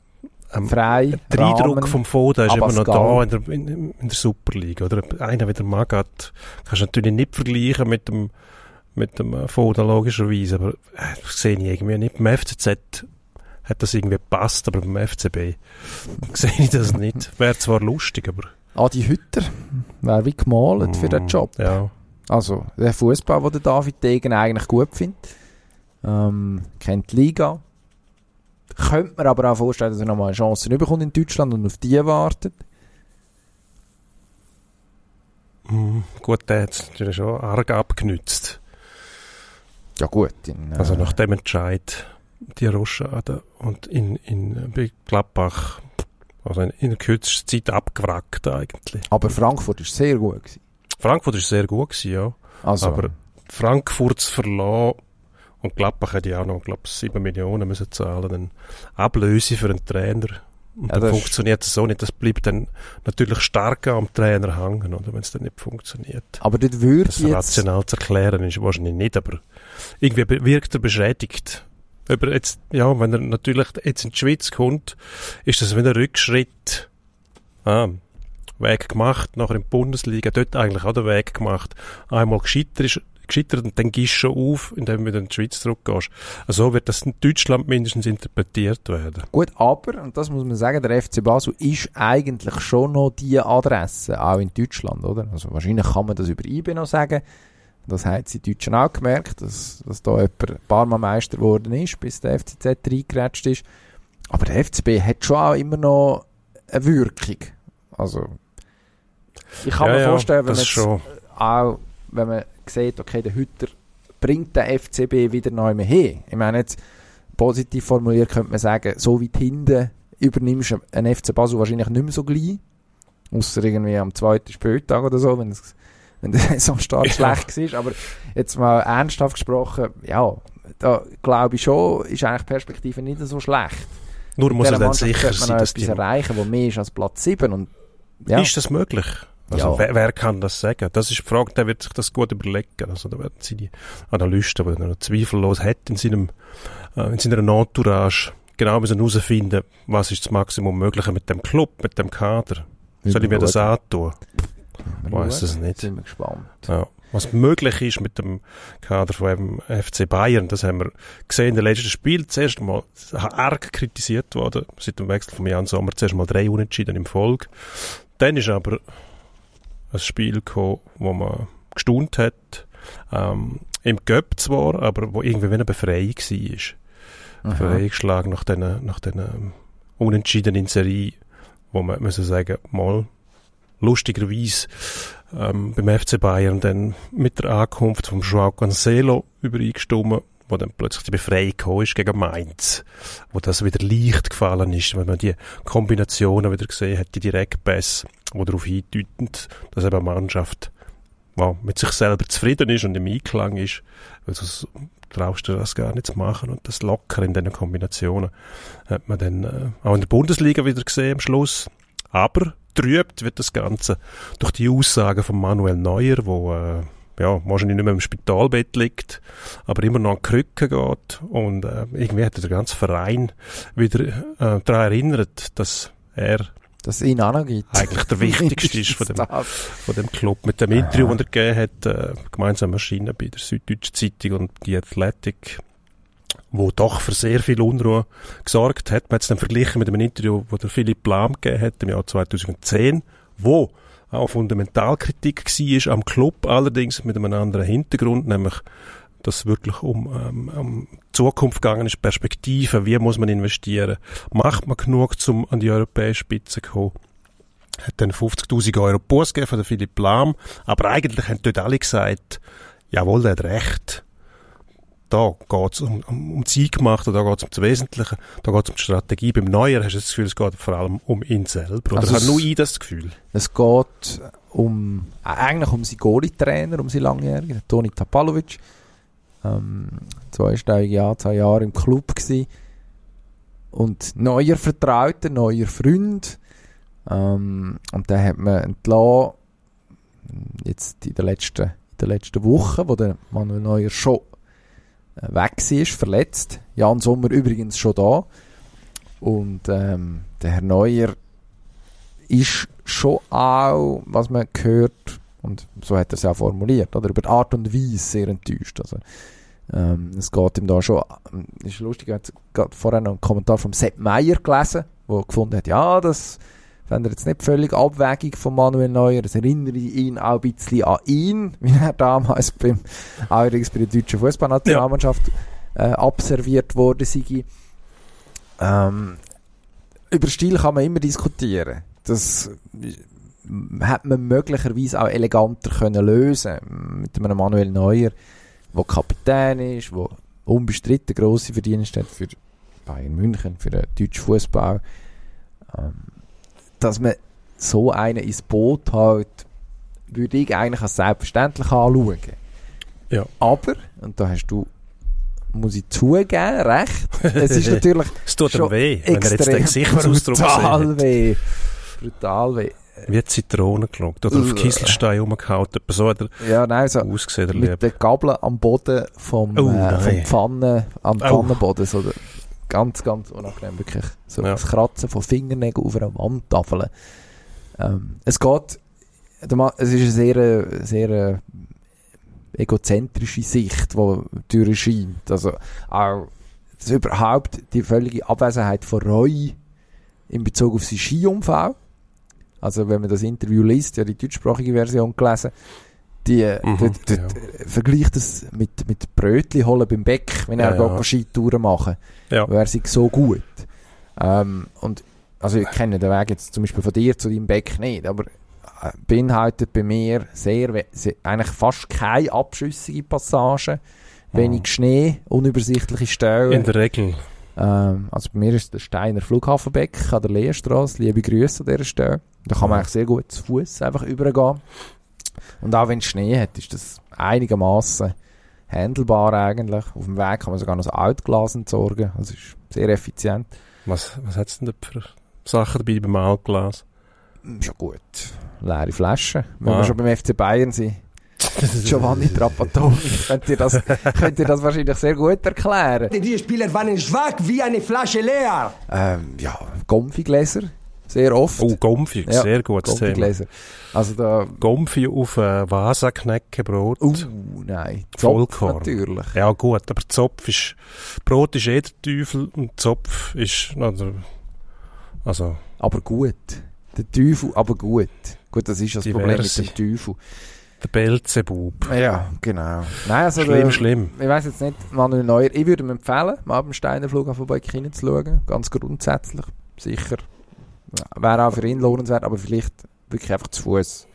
ähm, Frei, der Eindruck Rahmen, vom Foda ist immer noch da in der, in, in der Superliga. Oder? Einer wie der Magath kannst du natürlich nicht vergleichen mit dem, mit dem äh, Foda logischerweise, aber äh, das sehe ich irgendwie nicht. Beim FCZ hat das irgendwie gepasst, aber beim FCB sehe ich das nicht. Wäre zwar lustig, aber... Adi Hütter wäre wie gemalt für den Mm, Job. Ja. Also, der Fußball, den der David Degen eigentlich gut findet. Ähm, kennt die Liga. Könnte man aber auch vorstellen, dass er nochmal eine Chance bekommt in Deutschland und auf die wartet. Mm, Gut, der hat es natürlich schon arg abgenützt. Ja gut. In, äh, Also nach dem Entscheid, die Rochade und in, in bei Gladbach, also in, in der kürzesten Zeit abgewrackt eigentlich. aber Frankfurt ist sehr gut gewesen. Frankfurt ist sehr gut gewesen, ja. Also, Aber Frankfurt zu verlassen und Gladbach hätte ja auch noch, glaube ich, 7 Millionen müssen zahlen, dann Ablöse für einen Trainer. Und Ja, dann das ist- funktioniert es so nicht. Das bleibt dann natürlich stark am Trainer hängen, oder, wenn es dann nicht funktioniert. aber dort würde Das rational zu erklären ist wahrscheinlich nicht, aber irgendwie wirkt er beschädigt. Aber jetzt, ja, wenn er natürlich jetzt in die Schweiz kommt, ist das wieder ein Rückschritt. Ah, Weg gemacht, nachher in die Bundesliga, dort eigentlich auch den Weg gemacht. Einmal gescheitert, ist, gescheitert und dann gehst du schon auf, indem du wieder in die Schweiz zurückgehst. Also so wird das in Deutschland mindestens interpretiert werden. Gut, aber, und das muss man sagen, der FC Basel ist eigentlich schon noch die Adresse, auch in Deutschland, oder? Also wahrscheinlich kann man das über IB noch sagen. Das haben sie Deutschen auch gemerkt, dass, dass da jemand ein paar Mal Meister geworden ist, bis der FCZ reingerätscht ist. Aber der FCB hat schon auch immer noch eine Wirkung. Also, ich kann ja, mir ja, vorstellen, wenn man das jetzt schon. auch, wenn man sieht, okay, der Hütter bringt den FCB wieder neu mehr hin. Ich meine jetzt, positiv formuliert könnte man sagen, so weit hinten übernimmst du einen FC Basel wahrscheinlich nicht mehr so gleich. Ausser irgendwie am zweiten Spieltag oder so, wenn, es, wenn der Saisonstart Ja. schlecht ist. Aber jetzt mal ernsthaft gesprochen, ja, da glaube ich schon, ist eigentlich die Perspektive nicht so schlecht. Nur muss er dann sicher man sein, dass etwas erreichen, wo mehr ist als Platz 7. Und, ja. Ist das möglich? Also Ja. wer, wer kann das sagen? Das ist die Frage, der wird sich das gut überlegen. Also da werden sie die Analysten, die er zweifellos hat in seinem, äh, in seiner Entourage, genau müssen herausfinden, was ist das Maximum Mögliche mit dem Club, mit dem Kader. Soll ich mir das antun? Weiss schauen. es nicht. Sind wir gespannt. Ja. Was möglich ist mit dem Kader von eben FC Bayern, das haben wir gesehen in den letzten Spielen. Zuerst mal arg kritisiert worden, seit dem Wechsel von Jan Sommer. Zuerst mal drei Unentschieden im Folge. Dann ist aber ein Spiel gekommen, wo man gestaunt hat. Ähm, Im Göpp zwar, aber wo irgendwie wie eine Befreiung war. Befreiungsschlag nach diesen nach den, ähm, Unentschieden in Serie, wo man muss sagen, mal, lustigerweise ähm, beim FC Bayern dann mit der Ankunft vom Joao Cancelo übereingestimmt, wo dann plötzlich die Befreiung gekommen ist gegen Mainz, wo das wieder leicht gefallen ist, wenn man die Kombinationen wieder gesehen hat, die Direktpässe, die darauf hindeuten, dass eben eine Mannschaft wow, mit sich selber zufrieden ist und im Einklang ist, weil sonst traust du das gar nicht zu machen und das locker in diesen Kombinationen hat man dann äh, auch in der Bundesliga wieder gesehen am Schluss. Aber trübt wird das Ganze durch die Aussagen von Manuel Neuer, wo äh, ja, wahrscheinlich nicht mehr im Spitalbett liegt, aber immer noch an Krücken geht und äh, irgendwie hat er den ganzen Verein wieder äh, daran erinnert, dass er Dass ihn auch noch gibt. eigentlich der wichtigste ist von dem, von dem Club. Mit dem Interview, das er gegeben hat, äh, gemeinsam erschienen bei der Süddeutschen Zeitung und die Athletic, wo doch für sehr viel Unruhe gesorgt hat. Man hat es dann verglichen mit einem Interview, das der Philipp Lahm gegeben hat im Jahr 2010, wo auch Fundamentalkritik war am Club, allerdings mit einem anderen Hintergrund, nämlich dass es wirklich um, ähm, um Zukunft gegangen ist, Perspektiven, wie muss man investieren, macht man genug, um an die europäische Spitze zu kommen? Hat dann 50.000 Euro Bus gegeben von Philipp Lahm, aber eigentlich haben dort alle gesagt, jawohl, der hat recht. Da geht's um, um, um die Eingemachte, da geht's um das Wesentliche, da geht's um die Strategie. Beim Neuer hast du das Gefühl, es geht vor allem um ihn selber. Oder Also hat es- nur ich das Gefühl? Es geht um, äh, eigentlich um seinen Goalie-Trainer, um seinen langjährigen, Toni Tapalovic. Ähm, zweistellige Anzahl Jahre im Club gsi Und neuer Vertrauter, neuer Freund. Ähm, und den hat man entlassen, jetzt in der letzten, in der letzten Woche, wo der Manuel Neuer schon weg war, verletzt. Jan Sommer übrigens schon da. Und ähm, der Herr Neuer ist schon auch, was man hört, und so hat er es auch formuliert, oder, über die Art und Weise sehr enttäuscht. Also, ähm, es geht ihm da schon, ähm, ist lustig, gerade vorher noch einen Kommentar vom Sepp Meier gelesen, der gefunden hat, ja, das fände er jetzt nicht völlig abwägig von Manuel Neuer, das erinnere ihn auch ein bisschen an ihn, wie er damals beim, auch übrigens bei der deutschen Fußballnationalmannschaft äh, abserviert wurde, sei. Ähm, über Stil kann man immer diskutieren. Das äh, hat man möglicherweise auch eleganter können lösen mit einem Manuel Neuer, der Kapitän ist, der unbestritten grosse Verdienste hat für Bayern München, für den deutschen Fußball. Ähm, dass man so einen ins Boot hält, würde ich eigentlich als selbstverständlich anschauen. Ja. Aber, und da hast du, muss ich zugeben, recht, es ist natürlich Es tut Schon weh, wenn er jetzt den Gesichtsausdruck brutal sieht. weh. Brutal weh. Wie Zitronen geschaut oder auf Äh. Kieselstein rumgehauen. So hat er Ja, nein, so ausgesehen, der mit der Gabel am Boden vom, Oh, äh, vom Pfanne, am Oh. Pfannenboden. So der, ganz, ganz unangenehm, wirklich. So Ja. das Kratzen von Fingernägeln auf einer Wandtafel. Ähm, es geht, es ist eine sehr, sehr äh, egozentrische Sicht, die durchscheint. Also auch das überhaupt die völlige Abwesenheit von Reue in Bezug auf seinen Skiunfall. Also wenn man das Interview liest, ja die deutschsprachige Version gelesen, die Mhm, dort, dort, äh, vergleicht das mit, mit Brötli holen beim Beck, wenn er Ja, ja, ja. Skitouren machen. Ja. Wäre sie so gut. Ähm, und also ich kenne den Weg jetzt zum Beispiel von dir zu deinem Beck nicht, aber äh, beinhaltet bei mir sehr, we- se- eigentlich fast keine abschüssige Passagen, wenig Schnee, unübersichtliche Stellen. Mhm. In der Regel. Ähm, also bei mir ist der Steiner Flughafenbeck an der Lehenstraße. Liebe Grüße an dieser Stelle. Da kann man Ja. eigentlich sehr gut zu Fuß einfach übergehen. Und auch wenn es Schnee hat, ist das einigermaßen handelbar eigentlich. Auf dem Weg kann man sogar noch das Altglas entsorgen. Das ist sehr effizient. Was, was hat's denn da für Sachen dabei beim Altglas? Ist ja gut. Leere Flaschen. Wenn Ah. wir schon beim FC Bayern sind. Giovanni Trapattoni. könnt, ihr das, könnt ihr das wahrscheinlich sehr gut erklären. Die Spieler waren schwach wie eine Flasche leer. Ähm, ja, Gomfigläser. Sehr oft. Oh, Gomfi, Ja, sehr gutes Thema. Gomfigläser. Also da Gomfi auf äh, Vasa-Knäckebrot. Uh, nein. Zopf Vollkorn. natürlich. Ja gut, aber Zopf ist, Brot ist eh der Teufel und Zopf ist, also, also Aber gut. Der Teufel, aber gut. Gut, das ist das Problem mit Diverse. dem Teufel. der Belzebub. Ja, genau. Nein, also Schlimm, der, schlimm. ich weiß jetzt nicht, Manuel Neuer, ich würde ihm empfehlen, mal beim Steiner Flughafen bei hinzuschauen. Ganz grundsätzlich. Sicher. Wäre auch für ihn lohnenswert, aber vielleicht wirklich einfach zu Fuß.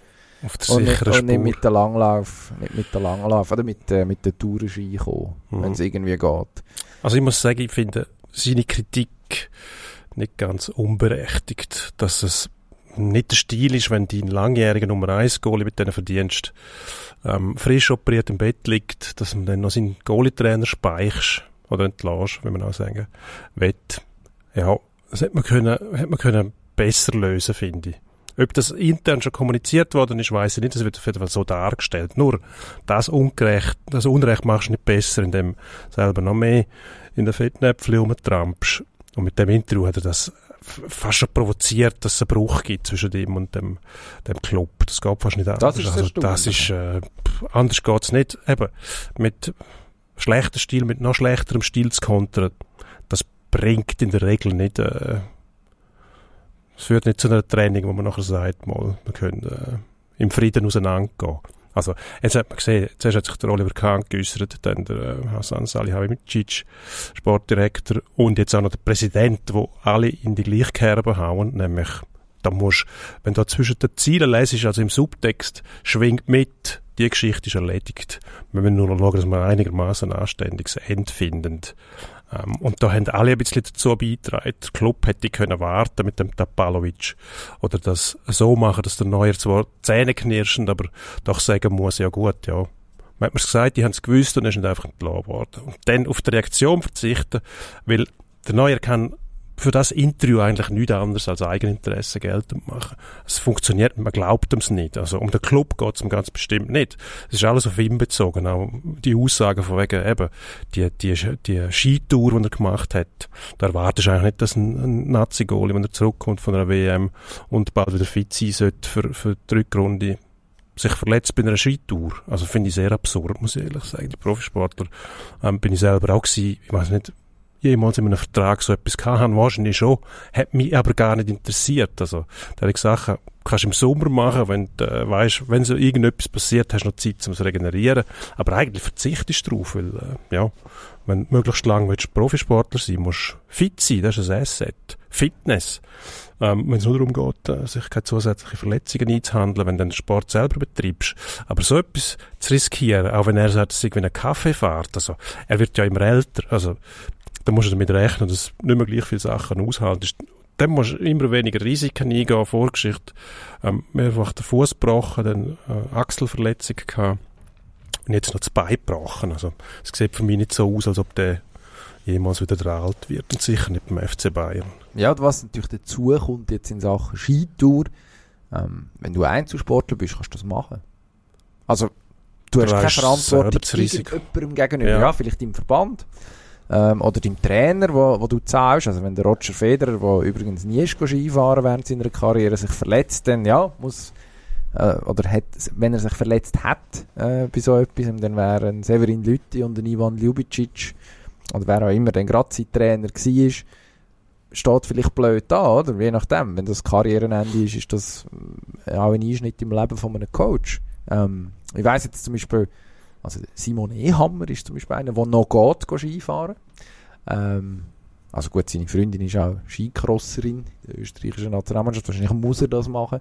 Auf der Und, nicht, sicheren und nicht Spur. mit der Langlauf, nicht mit der Langlauf, oder mit, äh, mit der Tourenski kommen, Mhm. wenn es irgendwie geht. Also ich muss sagen, ich finde seine Kritik nicht ganz unberechtigt, dass es nicht der Stil ist, wenn dein langjähriger Nummer 1 Goalie mit denen Verdienst ähm, frisch operiert im Bett liegt, dass man dann noch seinen Goalie-Trainer speichst oder entlässt, wenn man auch sagen will. Ja, das hätte man können, hätte man können besser lösen, finde ich. Ob das intern schon kommuniziert worden ist, weiß ich nicht. Das wird auf jeden Fall so dargestellt. Nur, das Ungerecht, das Unrecht machst du nicht besser, indem du selber noch mehr in den Fettnäpfchen rumtrampst. Und mit dem Interview hat er das fast schon provoziert, dass es einen Bruch gibt zwischen ihm und dem, dem Club. Das geht fast nicht anders. ist das also, das ist, äh, anders geht's nicht. Eben, mit schlechtem Stil, mit noch schlechterem Stil zu kontern, das bringt in der Regel nicht, äh, es führt nicht zu einer Training, wo man nachher sagt, mal, wir können äh, im Frieden auseinandergehen. Also, jetzt hat man gesehen, zuerst hat sich der Oliver Kahn geäussert, dann der äh, Hasan Salihamidzic, Sportdirektor, und jetzt auch noch der Präsident, wo alle in die gleiche Kerbe hauen, nämlich, da musst, wenn du zwischen den Zielen lesest, also im Subtext, schwingt mit, die Geschichte ist erledigt. Wir müssen nur noch schauen, dass wir einigermaßen ein anständiges Ende finden. Ähm, und da haben alle ein bisschen dazu beigetragen. Der Club hätte können warten mit dem Tapalovic oder das so machen, dass der Neuer zwar Zähne knirschend, aber doch sagen muss, ja gut, ja. Man hat mir's gesagt, die haben es gewusst und er ist nicht einfach entlassen worden. Und dann auf die Reaktion verzichten, weil der Neuer kann für das Interview eigentlich nichts anderes als Eigeninteresse geltend machen. Es funktioniert, man glaubt ihm nicht. Also um den Club geht es ganz bestimmt nicht. Es ist alles auf ihn bezogen. Auch die Aussagen von wegen eben, die, die, die Skitour, die er gemacht hat, da erwartest du eigentlich nicht, dass ein, ein Nazi-Goalie, wenn er zurückkommt von einer WM und bald wieder fit sein sollte für, für die Rückrunde, sich verletzt bei einer Skitour. Also finde ich sehr absurd, muss ich ehrlich sagen. Die Profisportler ähm, bin ich selber auch gewesen. Ich weiß nicht, jemals in einem Vertrag so etwas gehabt haben, wahrscheinlich schon, hat mich aber gar nicht interessiert. Also, solche Sachen kannst du im Sommer machen, wenn du äh, weißt, wenn so irgendetwas passiert, hast du noch Zeit, um es zu regenerieren. Aber eigentlich verzichtest du drauf, weil, äh, ja, wenn du möglichst lang willst, Profisportler sein musst fit sein, das ist ein Asset. Fitness. Ähm, wenn es nur darum geht, äh, sich keine zusätzlichen Verletzungen einzuhandeln, wenn du den Sport selber betreibst. Aber so etwas zu riskieren, auch wenn er sagt, es sei wie eine Kaffeefahrt, also, er wird ja immer älter, also, dann musst du damit rechnen, dass nicht mehr gleich viele Sachen aushalten. Dann musst du immer weniger Risiken eingehen. Vorgeschichte, ähm, mehrfach den Fuß gebrochen, dann äh, Achselverletzung gehabt und jetzt noch das Bein gebrochen. Also, es sieht für mich nicht so aus, als ob der jemals wieder der alt wird. Und sicher nicht beim FC Bayern. Ja, und was natürlich dazu kommt jetzt in Sachen Skitour, ähm, wenn du Einzelsportler bist, kannst du das machen. Also, du Du hast keine Verantwortung irgendjemandem gegenüber. Ja. Ja. vielleicht im Verband. Ähm, oder deinem Trainer, wo, wo du zahlst. Also wenn der Roger Federer, der übrigens nie ist Skifahren während seiner Karriere, sich verletzt, dann ja, muss äh, oder hat, wenn er sich verletzt hat äh, bei so etwas, dann wären Severin Lütti und Ivan Ljubicic oder wer auch immer dann gerade sein Trainer war, steht vielleicht blöd da, oder? Je nachdem. Wenn das Karrierenende ist, ist das äh, auch ein Einschnitt im Leben von einem Coach. Ähm, ich weiss jetzt zum Beispiel, also Simon Ehammer ist zum Beispiel einer, der noch geht, Skifahren. Ähm, also gut, seine Freundin ist auch Skicrosserin der österreichischen Nationalmannschaft. Wahrscheinlich muss er das machen.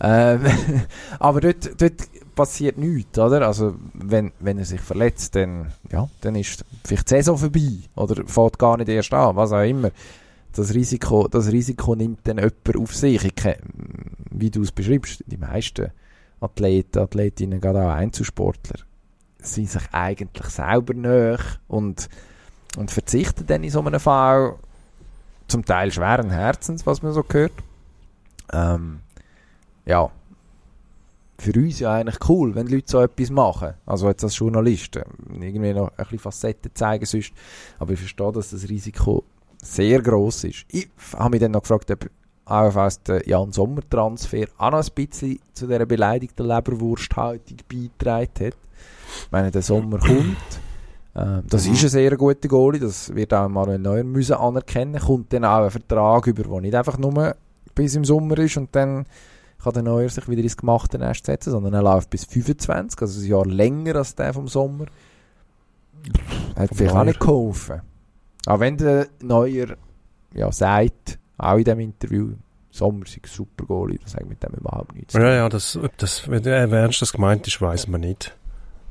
Ähm, aber dort, dort passiert nichts, oder? Also, wenn, wenn er sich verletzt, dann, ja, dann ist vielleicht die Saison vorbei. Oder fährt gar nicht erst an, was auch immer. Das Risiko, das Risiko nimmt dann jemand auf sich. Ich kenn, wie du es beschreibst, die meisten Athleten, Athletinnen, gerade auch Einzelsportler, sind sich eigentlich selber näher und, und verzichten dann in so einem Fall zum Teil schweren Herzens, was man so hört. Ähm, ja, für uns ja eigentlich cool, wenn Leute so etwas machen. Also jetzt als Journalisten. Irgendwie noch ein bisschen Facetten zeigen sonst. Aber ich verstehe, dass das Risiko sehr gross ist. Ich habe mich dann noch gefragt, ob AFS der Jan Sommer Transfer auch noch ein bisschen zu dieser beleidigten Leberwursthaltung beigetragen hat. Ich meine, der Sommer kommt. Ähm, das ist ein sehr guter Goalie, das wird auch Manuel Neuer müssen anerkennen. Kommt dann auch ein Vertrag über, der nicht einfach nur bis im Sommer ist und dann kann der Neuer sich wieder ins gemachte Nest setzen, sondern er läuft bis 25, also ein Jahr länger als der vom Sommer. Hat vielleicht auch nicht geholfen. Auch wenn der Neuer ja sagt, auch in diesem Interview, Sommer ein super Goalie, das sagt mit dem überhaupt nichts. Ja, ja, das, ob das, wenn ernst das gemeint ist, weiß man nicht.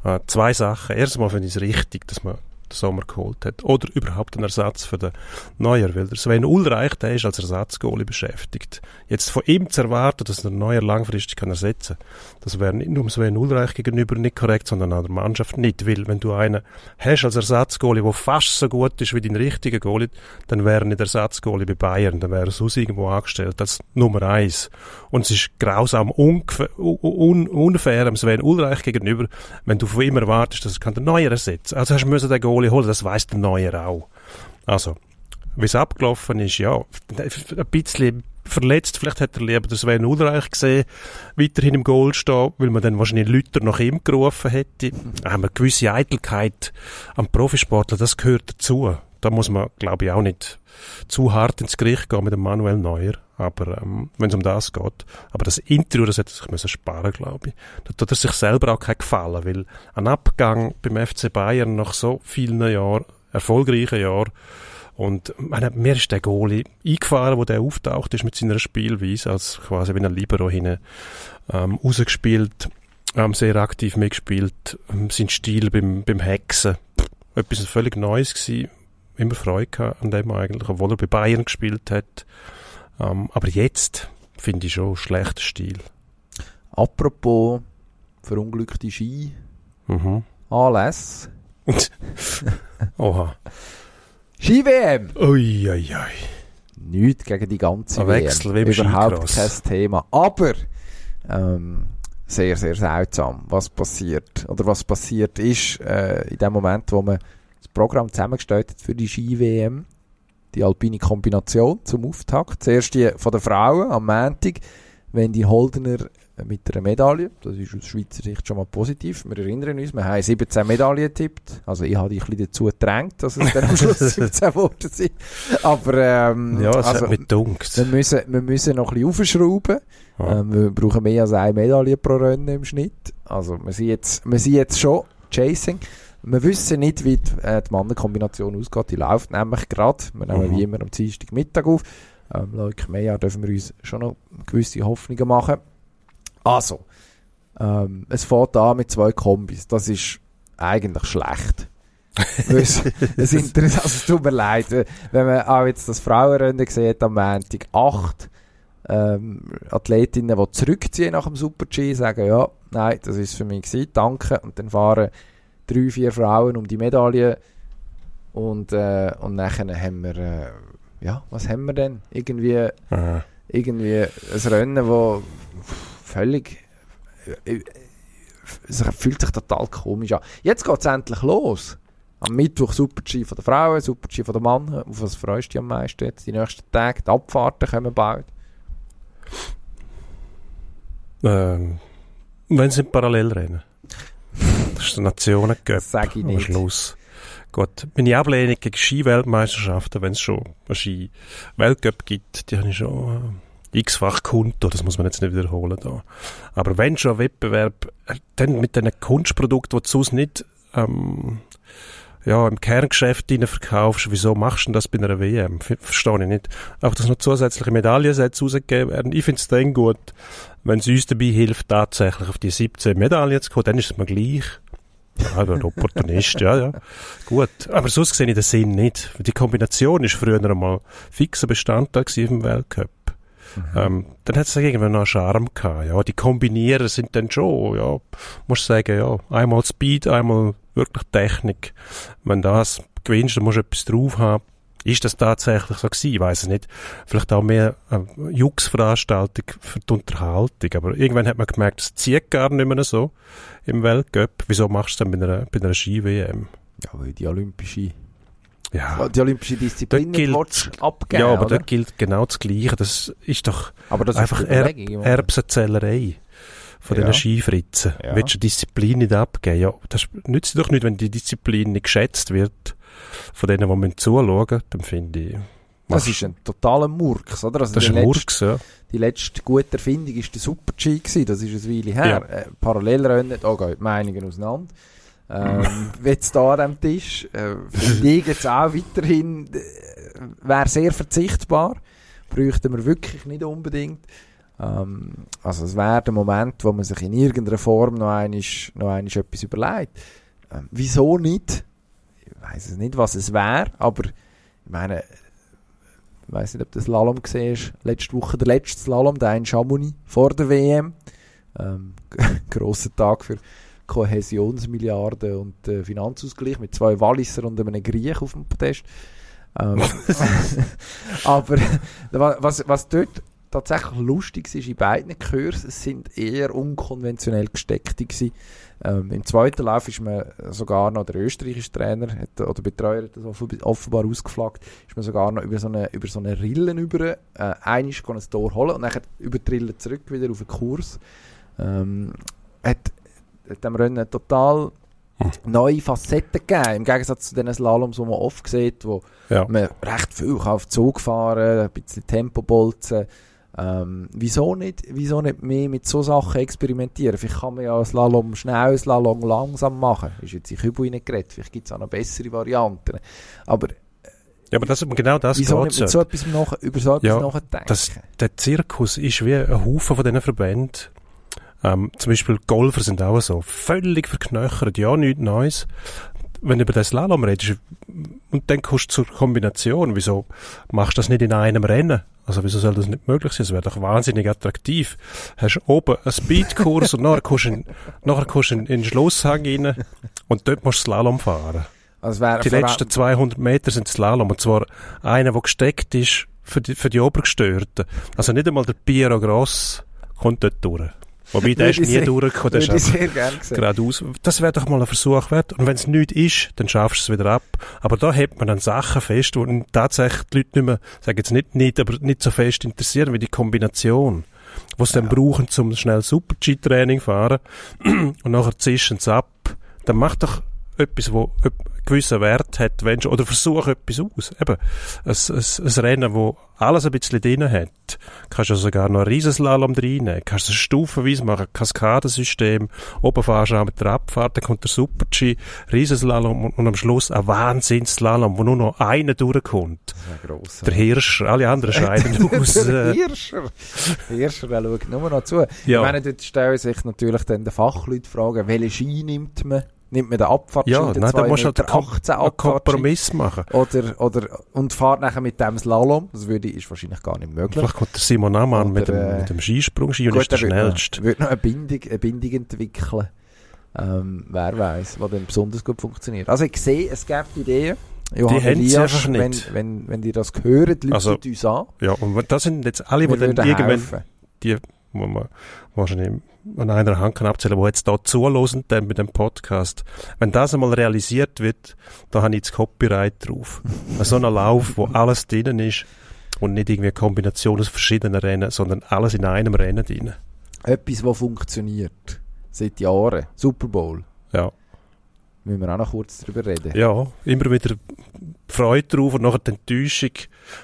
Äh, zwei Sachen. Erstmal finde ich es richtig, dass man Sommer geholt hat. Oder überhaupt einen Ersatz für den Neuer. Weil der Sven Ulreich, der ist als Ersatzgoalie beschäftigt. Jetzt von ihm zu erwarten, dass der Neuer langfristig kann ersetzen kann, das wäre nicht nur Sven Ulreich gegenüber nicht korrekt, sondern auch der Mannschaft nicht. Weil wenn du einen hast als Ersatzgoalie, der fast so gut ist wie dein richtiger Goalie, dann wäre er nicht Ersatzgoalie bei Bayern. Dann wäre er sonst irgendwo angestellt als Nummer eins. Und es ist grausam un unfair dem Sven Ulreich gegenüber, wenn du von ihm erwartest, dass er den Neuer ersetzen Also hast du den Goalie holen, das weiß der Neuer auch. Also, wie es abgelaufen ist, ja, ein bisschen verletzt. Vielleicht hätte er lieber den Sven Ulreich gesehen, weiterhin im Goal stehen, weil man dann wahrscheinlich Lüter nach ihm gerufen hätte. Da eine gewisse Eitelkeit am Profisportler, das gehört dazu. Da muss man, glaube ich, auch nicht zu hart ins Gericht gehen mit dem Manuel Neuer. Aber ähm, wenn es um das geht. Aber das Interview, das hätte sich müssen sparen, glaube ich. Da tut er sich selber auch keinen Gefallen, weil ein Abgang beim FC Bayern nach so vielen Jahren, erfolgreichen Jahren, und meine, mir ist der Goalie eingefahren, wo der auftaucht ist mit seiner Spielweise, als quasi wie ein Libero hinten ähm, rausgespielt, ähm, sehr aktiv mitgespielt, ähm, sein Stil beim, beim Hexen, pff, etwas völlig Neues gewesen, immer Freude gehabt an dem eigentlich, obwohl er bei Bayern gespielt hat. Ähm, aber jetzt finde ich schon schlechter Stil. Apropos verunglückte Ski, Mhm. Anlässe. Oha. Ski-WM! Ui, ui, ui. Nichts gegen die ganze Ein WM. Wechsel im Überhaupt Skicross. kein Thema. Aber ähm, sehr, sehr seltsam, was passiert. Oder was passiert ist äh, in dem Moment, wo man das Programm zusammengestellt hat für die Ski-WM. Die alpine Kombination zum Auftakt. Zuerst die von den Frauen am Montag, wenn die Holdener mit einer Medaille, das ist aus Schweizer Sicht schon mal positiv. Wir erinnern uns, wir haben 17 Medaillen getippt. Also ich habe dich ein bisschen dazu gedrängt, dass es dann am Schluss 17 geworden sind. Aber ähm, Ja, es also, hat mich gedunkt. wir müssen, wir müssen noch ein bisschen aufschrauben. Ja. Ähm, wir brauchen mehr als eine Medaille pro Rennen im Schnitt. Also wir sind jetzt, wir sind jetzt schon Chasing. Wir wissen nicht, wie die, äh, die Mannenkombination ausgeht. Die läuft nämlich gerade. Wir nehmen Mhm. wie immer am Dienstag Mittag auf. Ähm, laut Meja dürfen wir uns schon noch gewisse Hoffnungen machen. Also, ähm, es fährt an mit zwei Kombis. Das ist eigentlich schlecht. Es, interess- also es tut mir leid, wenn man auch jetzt das Frauenrennen sieht am Montag, acht ähm, Athletinnen, die zurückziehen nach dem Super-G, sagen, ja, nein, das ist für mich gewesen, danke. Und dann fahren drei, vier Frauen um die Medaille und, äh, und nachher haben wir, äh, ja, was haben wir denn? Irgendwie, Aha. irgendwie ein Rennen, wo völlig, äh, äh, es fühlt sich total komisch an. Jetzt geht es endlich los. Am Mittwoch Super-G von der Frauen, Super-G von der Mann. Auf was freust du dich am meisten jetzt? Die nächsten Tage, die Abfahrten kommen bald. Ähm, wenn sie parallel rennen. Das ist der Nationencup Das sage ich am nicht. Schluss. Gut, meine Ablehnung gegen Ski-Weltmeisterschaften, wenn es schon einen Ski-Weltcup gibt, die habe ich schon äh, x-fach Konto, das muss man jetzt nicht wiederholen da. Aber wenn schon ein Wettbewerb, äh, dann mit diesen Kunstprodukten, die du sonst nicht ähm, ja, im Kerngeschäft verkaufst, wieso machst du denn das bei einer WM? Ver- Verstehe ich nicht. Auch, dass noch zusätzliche Medaillensätze rausgegeben werden. Ich finde es dann gut, wenn es uns dabei hilft, tatsächlich auf die 17 Medaillen zu kommen, dann ist es mir gleich. Ja, der Opportunist, ja, ja. Gut. Aber sonst sehe ich den Sinn nicht. Die Kombination ist früher einmal fixer Bestandteil im Weltcup. Ähm, dann hat es irgendwann noch einen Charme gehabt, ja. Die Kombinierer sind dann schon, ja, musst sagen, ja, einmal Speed, einmal wirklich Technik. Wenn du das gewinnst, dann musst du etwas drauf haben. Ist das tatsächlich so gewesen? Ich weiß es nicht. Vielleicht auch mehr eine Jux-Veranstaltung für die Unterhaltung. Aber irgendwann hat man gemerkt, es zieht gar nicht mehr so im Weltcup. Wieso machst du es dann bei einer, bei einer Ski-WM? Ja, weil die olympische, Ja. die olympische Disziplin gilt- abgeben, ja, aber dort gilt genau das Gleiche. Das ist doch das einfach ist Erb Überlegung. Erbsenzählerei von Ja. diesen Skifritzen. Ja. Willst du Disziplin nicht abgeben? Ja, das nützt doch nicht, wenn die Disziplin nicht geschätzt wird von denen, die müssen zuschauen dann finde ich... Das ist ein totaler Murks, oder? Also das ist ein letzte- Murks, ja. Die letzte gute Erfindung war der Super-G, das ist eine Weile her. Äh, Parallelrennen, da gehen die Meinungen auseinander. Ähm, jetzt da an diesem Tisch, äh, finde ich jetzt auch weiterhin, äh, wäre sehr verzichtbar. bräuchten wir wirklich nicht unbedingt. Ähm, also es wäre der Moment, wo man sich in irgendeiner Form noch einmal, noch einmal etwas überlegt. Ähm, wieso nicht? Ich weiß es nicht, was es wäre, aber ich meine, ich weiß nicht, ob du das Slalom gesehen hast. Letzte Woche der letzte Slalom, der in Chamonix vor der WM. Ähm, grosser Tag für Kohäsionsmilliarden und äh, Finanzausgleich mit zwei Walliser und einem Griech auf dem Podest. Ähm, aber was, was dort tatsächlich lustig ist in beiden Kursen, es sind eher unkonventionell gesteckte gewesen. Ähm, Im zweiten Lauf ist man sogar noch, der österreichische Trainer hat, oder Betreuer hat das offenbar ausgeflaggt, ist man sogar noch über so eine, über so eine Rillen über, äh, einisch ein Tor holen und dann über die Rillen zurück wieder auf den Kurs. Ähm, hat, hat dem Rennen total neue Facetten gegeben, im Gegensatz zu den Slaloms, die man oft sieht, wo Ja. man recht viel auf Zug fahren ein bisschen Tempo bolzen. Ähm, wieso, nicht, wieso nicht mehr mit so Sachen experimentieren? Vielleicht kann man ja Slalom schnell, Slalom langsam machen. Ist jetzt in Kübel reingeredet. Vielleicht gibt es auch noch bessere Varianten. Aber Ja, aber das, genau das wieso nicht mit so etwas nach, über so etwas Ja, nachdenken? Das, der Zirkus ist wie ein Haufen von diesen Verbänden. Ähm, zum Beispiel Golfer sind auch so. Völlig verknöchert, ja, nichts Neues. Wenn du über den Slalom redest und dann kommst du zur Kombination, wieso machst du das nicht in einem Rennen? Also wieso soll das nicht möglich sein? Das wäre doch wahnsinnig attraktiv. Hast oben einen Speedkurs und nachher kommst du in, nachher kommst in, in den Schlusshang rein und dort musst du Slalom fahren. also Die letzten 200 Meter sind Slalom. Und zwar einer, der gesteckt ist für die, für die Obergestörten. Also nicht einmal der Piero Gross kommt dort durch. Wobei, der ist nie sehr- durchgekommen. Ich ist sehr sehen. geradeaus. Das wäre doch mal ein Versuch wert. Und wenn es nichts ist, dann schaffst du es wieder ab. Aber da hebt man dann Sachen fest, wo tatsächlich die Leute nicht mehr, sage jetzt nicht nicht, aber nicht so fest interessieren, wie die Kombination. Was sie dann brauchen, zum schnell Super-G-Training fahren und nachher zischen sie ab. Dann mach doch etwas, wo gewissen Wert hat, wenn schon, oder versuch etwas aus. Eben, ein, ein, ein Rennen, wo alles ein bisschen drin hat. Kannst du sogar noch einen Riesenslalom reinnehmen. Kannst du es stufenweise machen, Kaskadensystem. Oben fahrst du auch mit der Abfahrt, dann kommt der Super-G, Riesenslalom und, und am Schluss ein Wahnsinnsslalom, wo nur noch einer durchkommt. Gross. Der Hirscher, alle anderen scheiden aus. der Hirscher. Der Hirscher, der schaut nur noch zu. Ja. Ich meine, dort stellen sich natürlich dann die Fachleute fragen, welche Ski nimmt man? Nimmt man den Abfahrtski, ja, nein, da musst halt 2,18 einen? Kompromiss machen. Oder, oder, und fahrt nachher mit dem Slalom. Das würde, ist wahrscheinlich gar nicht möglich. Vielleicht kommt der Simon Amann mit dem, äh, mit dem Skisprung, Ski und ist der er schnellste. würde noch eine Bindung, eine Bindung entwickeln. Ähm, wer weiß, was dann besonders gut funktioniert. Also ich sehe, es gibt Ideen. Johann haben sie Elias, wenn, nicht. wenn, wenn ihr das hört, Leute Also, uns an. Ja, und das sind jetzt alle, die dann irgendwann helfen. die, wo man wahrscheinlich an einer Hand kann abzählen, die jetzt da zuhören, dann mit dem Podcast. Wenn das einmal realisiert wird, da habe ich das Copyright drauf. so ein Lauf, wo alles drinnen ist und nicht irgendwie eine Kombination aus verschiedenen Rennen, sondern alles in einem Rennen drin. Etwas, was funktioniert. Seit Jahren. Super Bowl. Ja. Müssen wir auch noch kurz darüber reden. Ja, immer wieder Freude drauf und nachher die Enttäuschung,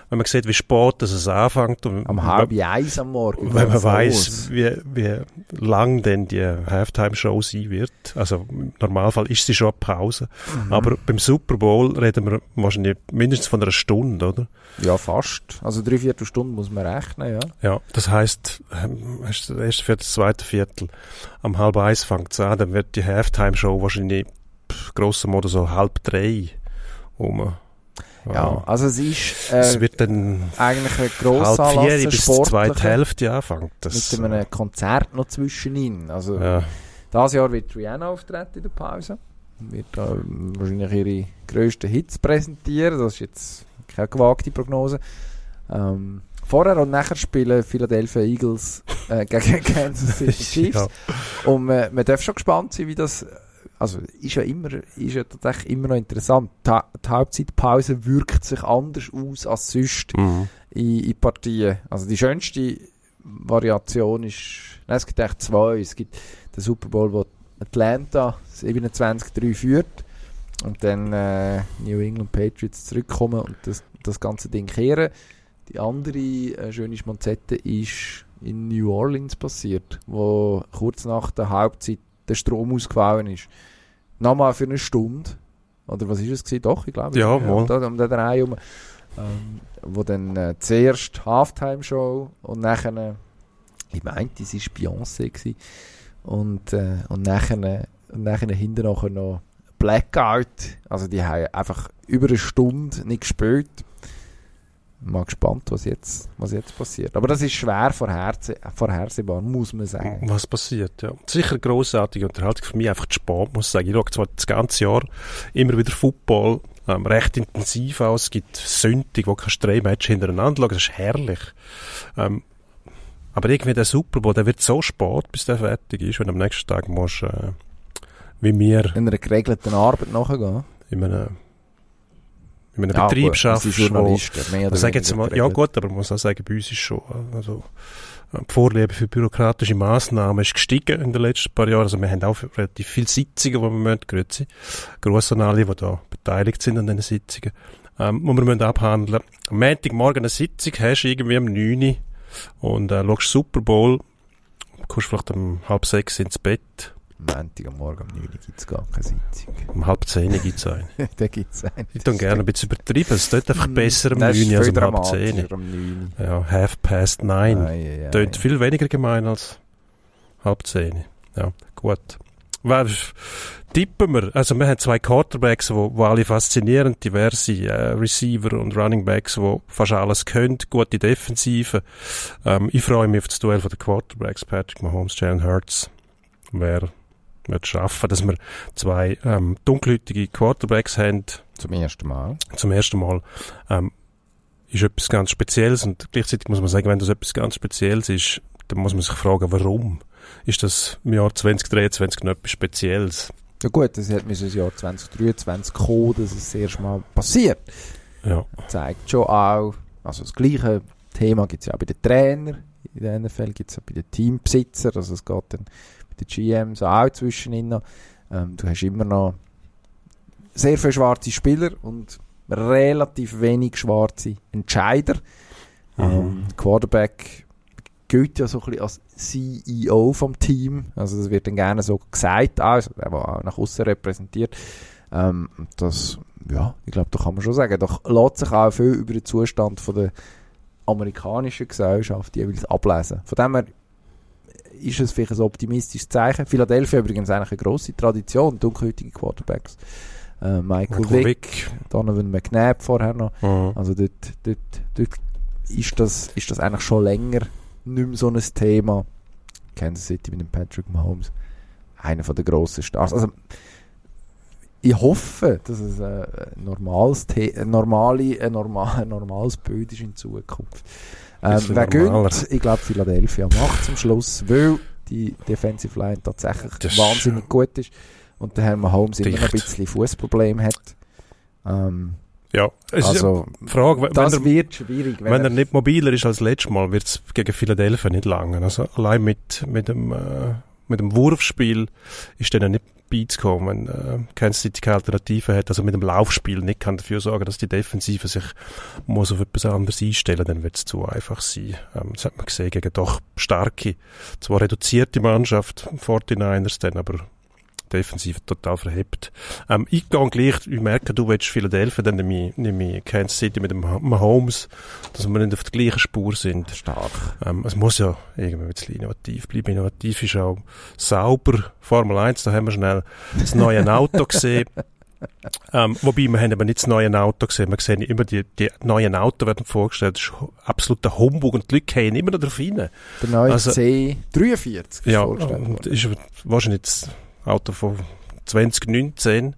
wenn man sieht, wie spät es anfängt. Und Am halb eins am Morgen. Wenn man weiß, wie, wie lang denn die Halftime-Show sein wird. Also im Normalfall ist sie schon eine Pause. Mhm. Aber beim Super Bowl reden wir wahrscheinlich mindestens von einer Stunde, oder? Ja, fast. Also drei Viertelstunden muss man rechnen, ja. Ja, das heisst, ähm, du das erste Viertel, das zweite Viertel. Am halb eins fängt es an, dann wird die Halftime-Show wahrscheinlich grosser Modo so halb drei um. Ja, also es ist Es äh, wird dann eigentlich ein halb grosser vier Anlass, ein bis zweite Hälfte anfängt. Das, mit einem Konzert noch zwischenin. Also ja. Dieses Jahr wird Rihanna auftreten in der Pause. Wird ähm, wahrscheinlich ihre grössten Hits präsentieren. Das ist jetzt keine gewagte Prognose. Ähm, vorher und nachher spielen Philadelphia Eagles äh, gegen Kansas City Chiefs. Ja. Und man, man darf schon gespannt sein, wie das. Also ist ja immer, ist ja tatsächlich immer noch interessant. Die, die Halbzeitpause wirkt sich anders aus als sonst Mhm. in, in Partien. Also die schönste Variation ist, nein, es gibt echt zwei. Es gibt den Super Bowl, wo Atlanta 27-3 führt und dann äh, New England Patriots zurückkommen und das, das ganze Ding kehren. Die andere äh, schöne Schmonzette ist in New Orleans passiert, wo kurz nach der Halbzeit der Strom ausgefallen ist. Nochmal für eine Stunde. Oder was ist es gewesen? Doch, ich glaube. Ja, wohl. da, um den Dreh herum. ähm, wo dann äh, zuerst Halftime-Show und nachher, ich meinte, es war Beyoncé gewesen, und, äh, und nachher, und nachher hinten nachher noch Blackout, also die haben einfach über eine Stunde nicht gespielt. Mal gespannt, was jetzt, was jetzt passiert. Aber das ist schwer vorherse vorhersehbar, muss man sagen. Was passiert, ja. Sicher grossartige Unterhaltung. Für mich einfach zu spät, muss ich sagen. Ich schaue zwar das ganze Jahr immer wieder Football, ähm, recht intensiv aus. Es gibt Sündig, wo kannst du drei Matches hintereinander schauen. Das ist herrlich. Ähm, aber irgendwie der Super Bowl, der wird so spät, bis der fertig ist, wenn du am nächsten Tag musst, äh, wie wir In einer geregelten Arbeit nachgehen. in einem, in einem Ja, Betrieb gut, schaffst, wo, sage jetzt mal, ja gut, aber man muss auch sagen, bei uns ist schon, also, die Vorliebe für bürokratische Massnahmen ist gestiegen in den letzten paar Jahren. Also wir haben auch relativ viele Sitzungen, die wir müssen, grüezi. Gross an alle, die da beteiligt sind an diesen Sitzungen, ähm, die wir müssen abhandeln. Am Montagmorgen eine Sitzung hast du irgendwie um 9 Uhr und äh, schaust Super Bowl, kommst vielleicht um halb sechs ins Bett, Montag am Morgen um 9 Uhr gibt es gar keine Sitzung. um halb zehn gibt es einen. da gibt es einen. Ich tue gerne ein bisschen übertrieben, es tut einfach besser um Das 9 ist Uhr als um halb zehn. dramatischer um 9 Uhr. Ja, half past nine. Ei, ei, ei. Tönt viel weniger gemein als halb zehn. Ja, gut. Wer, tippen wir. Also wir haben zwei Quarterbacks, wo, wo alle faszinierend, diverse äh, Receiver und Running Backs, wo fast alles können, gute Defensive. Ähm, ich freue mich auf das Duell von den Quarterbacks, Patrick Mahomes, Jalen Hurts. Wer wird schaffen, dass wir zwei ähm, dunkelhäutige Quarterbacks haben, Zum ersten Mal. zum ersten Mal, ähm, ist etwas ganz Spezielles und gleichzeitig muss man sagen, wenn das etwas ganz Spezielles ist, dann muss man sich fragen, warum ist das im Jahr 2023 noch etwas Spezielles? Ja gut, das hat mir das Jahr 2023 gekommen, dass es das erste Mal passiert. Ja, zeigt schon auch, also das gleiche Thema gibt es ja auch bei den Trainern, in der NFL gibt es auch bei den Teambesitzern, also es geht dann bei den GMs auch zwischenin noch. Ähm, du hast immer noch sehr viele schwarze Spieler und relativ wenig schwarze Entscheider. Ähm, Quarterback gilt ja so ein bisschen als CEO vom Team, also das wird dann gerne so gesagt, also der, der auch nach außen repräsentiert. Ähm, das, ja, ich glaube, da kann man schon sagen, da lässt sich auch viel über den Zustand von der amerikanischen Gesellschaft jeweils ablesen. Von dem her ist es vielleicht ein optimistisches Zeichen. Philadelphia übrigens eigentlich eine grosse Tradition, dunkelhäutige Quarterbacks. Äh, Michael Michael Vick, Donovan McNabb vorher noch. Mhm. Also dort, dort, dort ist, das, ist das eigentlich schon länger nicht mehr so ein Thema. Kansas City mit dem Patrick Mahomes. Einer von der grossen Stars. Also, ich hoffe, dass es ein normales, The ein normale, ein, normal, ein normales Bild ist in Zukunft. Ähm, wer gönnt? Ich glaube, Philadelphia macht zum Schluss, weil die Defensive Line tatsächlich Das wahnsinnig gut ist und der Herr Mahomes immer noch ein Dicht. bisschen Fußproblem hat. Ähm, ja. Es also, ist eine Frage, wenn, das wenn, er, wird schwierig. wenn er nicht mobiler ist als letztes Mal, wird es gegen Philadelphia nicht lange. Also allein mit, mit, dem, äh, mit dem Wurfspiel ist denen nicht beizukommen, wenn äh, keine Alternative hat. Also mit dem Laufspiel nicht kann dafür sorgen, dass die Defensive sich muss auf etwas anderes einstellen, dann wird es zu einfach sein. Ähm, das hat man gesehen gegen doch starke, zwar reduzierte Mannschaft, 49ers dann, aber defensiv total verhebt. Ähm, ich gehe gleich, ich merke, du willst Philadelphia, dann nehme ich, nehme ich Kansas City mit dem Mahomes, dass wir nicht auf der gleichen Spur sind. stark. Ähm, es muss ja irgendwie ein bisschen innovativ bleiben. Innovativ ist auch sauber. Formel 1, da haben wir schnell das neue Auto gesehen. Ähm, wobei, wir haben aber nicht das neue Auto gesehen. Wir sehen immer, die, die neuen Autos werden vorgestellt. Das ist absoluter Humbug und die Leute gehen immer noch drauf rein. Der neue Also- C43 ist Ja, vorgestellt worden. ist wahrscheinlich das Auto von 2019,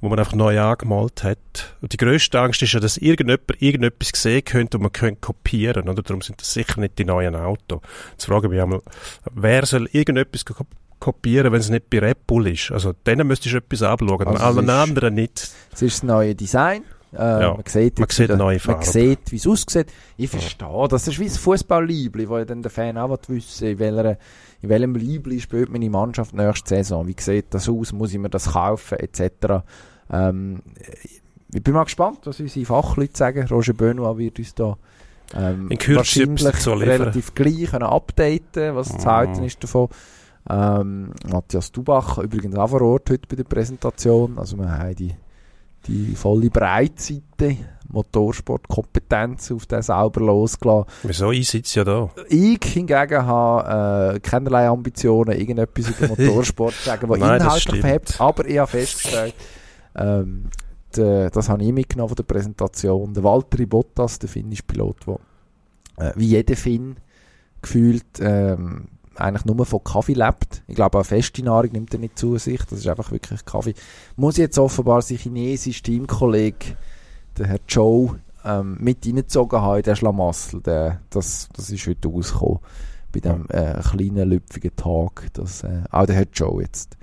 wo man einfach neu angemalt hat. Und die grösste Angst ist ja, dass irgendjemand irgendetwas sehen könnte und man könnte kopieren. Oder? Darum sind das sicher nicht die neuen Autos. Jetzt frage ich mich einmal, wer soll irgendetwas ko- kopieren, wenn es nicht bei Red Bull ist? Also denen müsstest du etwas abschauen, Also allen anderen nicht. Es ist das neue Design. Äh, Ja, man sieht, man sieht wieder- neue Man Farben. sieht, wie es aussieht. Ich verstehe, das ist wie ein Fußball-Liebli, wo ja dann der Fan auch will wissen in, welcher, in welchem Liebli spielt meine Mannschaft nächste Saison. Wie sieht das aus? Muss ich mir das kaufen? Etc. Ähm, ich bin mal gespannt, was unsere Fachleute sagen. Roger Benoit wird uns da ähm, wahrscheinlich relativ gleich können updaten, was zu Mhm. halten ist davon. Ähm, Matthias Dubach übrigens auch vor Ort heute bei der Präsentation. Also wir haben die, die volle Breitseite Motorsportkompetenz auf den selber losgelassen. Wieso? Ich sitze ja da. Ich hingegen habe äh, keinerlei Ambitionen, irgendetwas über Motorsport zu sagen, was Nein, inhaltlich verhebt. Aber ich habe festgestellt, ähm, de, das habe ich mitgenommen von der Präsentation. Der Walter Bottas, der finnische Pilot, der äh, wie jeder Finn gefühlt ähm, eigentlich nur von Kaffee lebt. Ich glaube, auch feste Nahrung nimmt er nicht zu sich. Das ist einfach wirklich Kaffee. Muss jetzt offenbar sein chinesischer Teamkollege, der Herr Joe, ähm, mit reingezogen haben in den Schlamassel. Der, das, das ist heute rausgekommen. Bei dem äh, kleinen, lüpfigen Tag, dass äh, auch der Herr Joe jetzt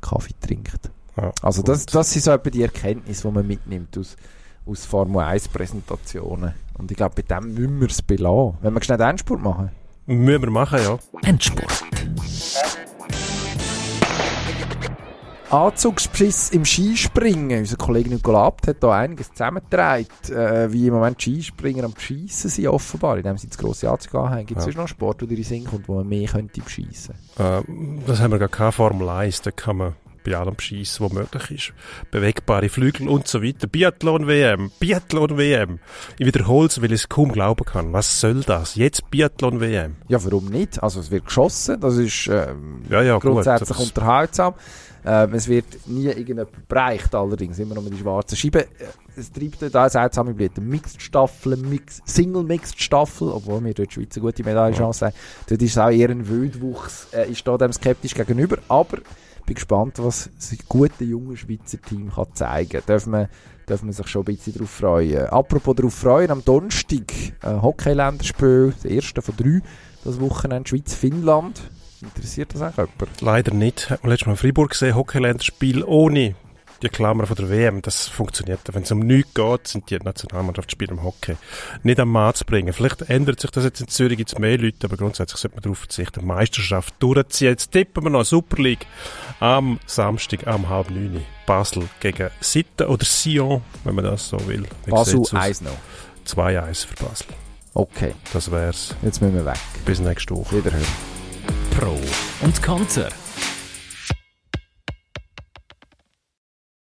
Kaffee trinkt. Ja, Also gut. das, das sind so etwa die Erkenntnisse, die man mitnimmt aus, aus Formel 1 Präsentationen. Und ich glaube, bei dem müssen wir es belassen. Wenn wir schnell Endspurt machen. Müssen wir machen, ja. Endspurt. Anzugsbeschiss im Skispringen. Unser Kollege Nicola Abt hat da einiges zusammengetragen, äh, wie im Moment Skispringer am Beschissen sind offenbar, indem sie das grosse Anzug haben. Gibt es Ja. noch einen Sport, der in den Sinn kommt, wo man mehr könnte beschissen? Ähm, das haben wir gar keine Formel 1, da kann man bei allem beschissen, was möglich ist. Bewegbare Flügel und so weiter. Biathlon-WM, Biathlon-WM. Ich wiederhole es, weil ich es kaum glauben kann. Was soll das? Jetzt Biathlon-WM. Ja, warum nicht? Also es wird geschossen, das ist ähm, Ja, ja, gut. grundsätzlich das- unterhaltsam. Ähm, es wird nie irgendjemand bereicht, allerdings immer noch mit den schwarzen Scheiben. Äh, Es treibt da seltsame Blüte. Mixed Staffel, Mix, Single Mixed Staffel, obwohl wir dort Schweiz eine gute Medaillenchance haben. Dort ist es auch eher ein Wildwuchs. Äh, ich stehe dem skeptisch gegenüber, aber bin gespannt, was das gute junge Schweizer Team kann zeigen kann. Dürfen wir, dürfen wir sich schon ein bisschen darauf freuen. Apropos darauf freuen, am Donnerstag äh, Hockey-Länderspiel, das erste von drei, das Wochenende Schweiz-Finnland. Interessiert das eigentlich jemand? Leider nicht. Hat man letztes Mal in Freiburg gesehen, Hockeyländerspiel ohne die Klammer von der WM. Das funktioniert. Wenn es um nichts geht, sind die Nationalmannschaftsspiele im Hockey nicht am Mann zu bringen. Vielleicht ändert sich das jetzt in Zürich, gibt es mehr Leute, aber grundsätzlich sollte man darauf verzichten, Meisterschaft durchziehen. Jetzt tippen wir noch Super League am Samstag am halb neun. Basel gegen Sitten oder Sion, wenn man das so will. Wie Basel sieht's aus? 1 noch. 2-1 für Basel. Okay, Das wär's. jetzt müssen wir weg. Bis nächste Woche. Wiederhören. Pro und Konter.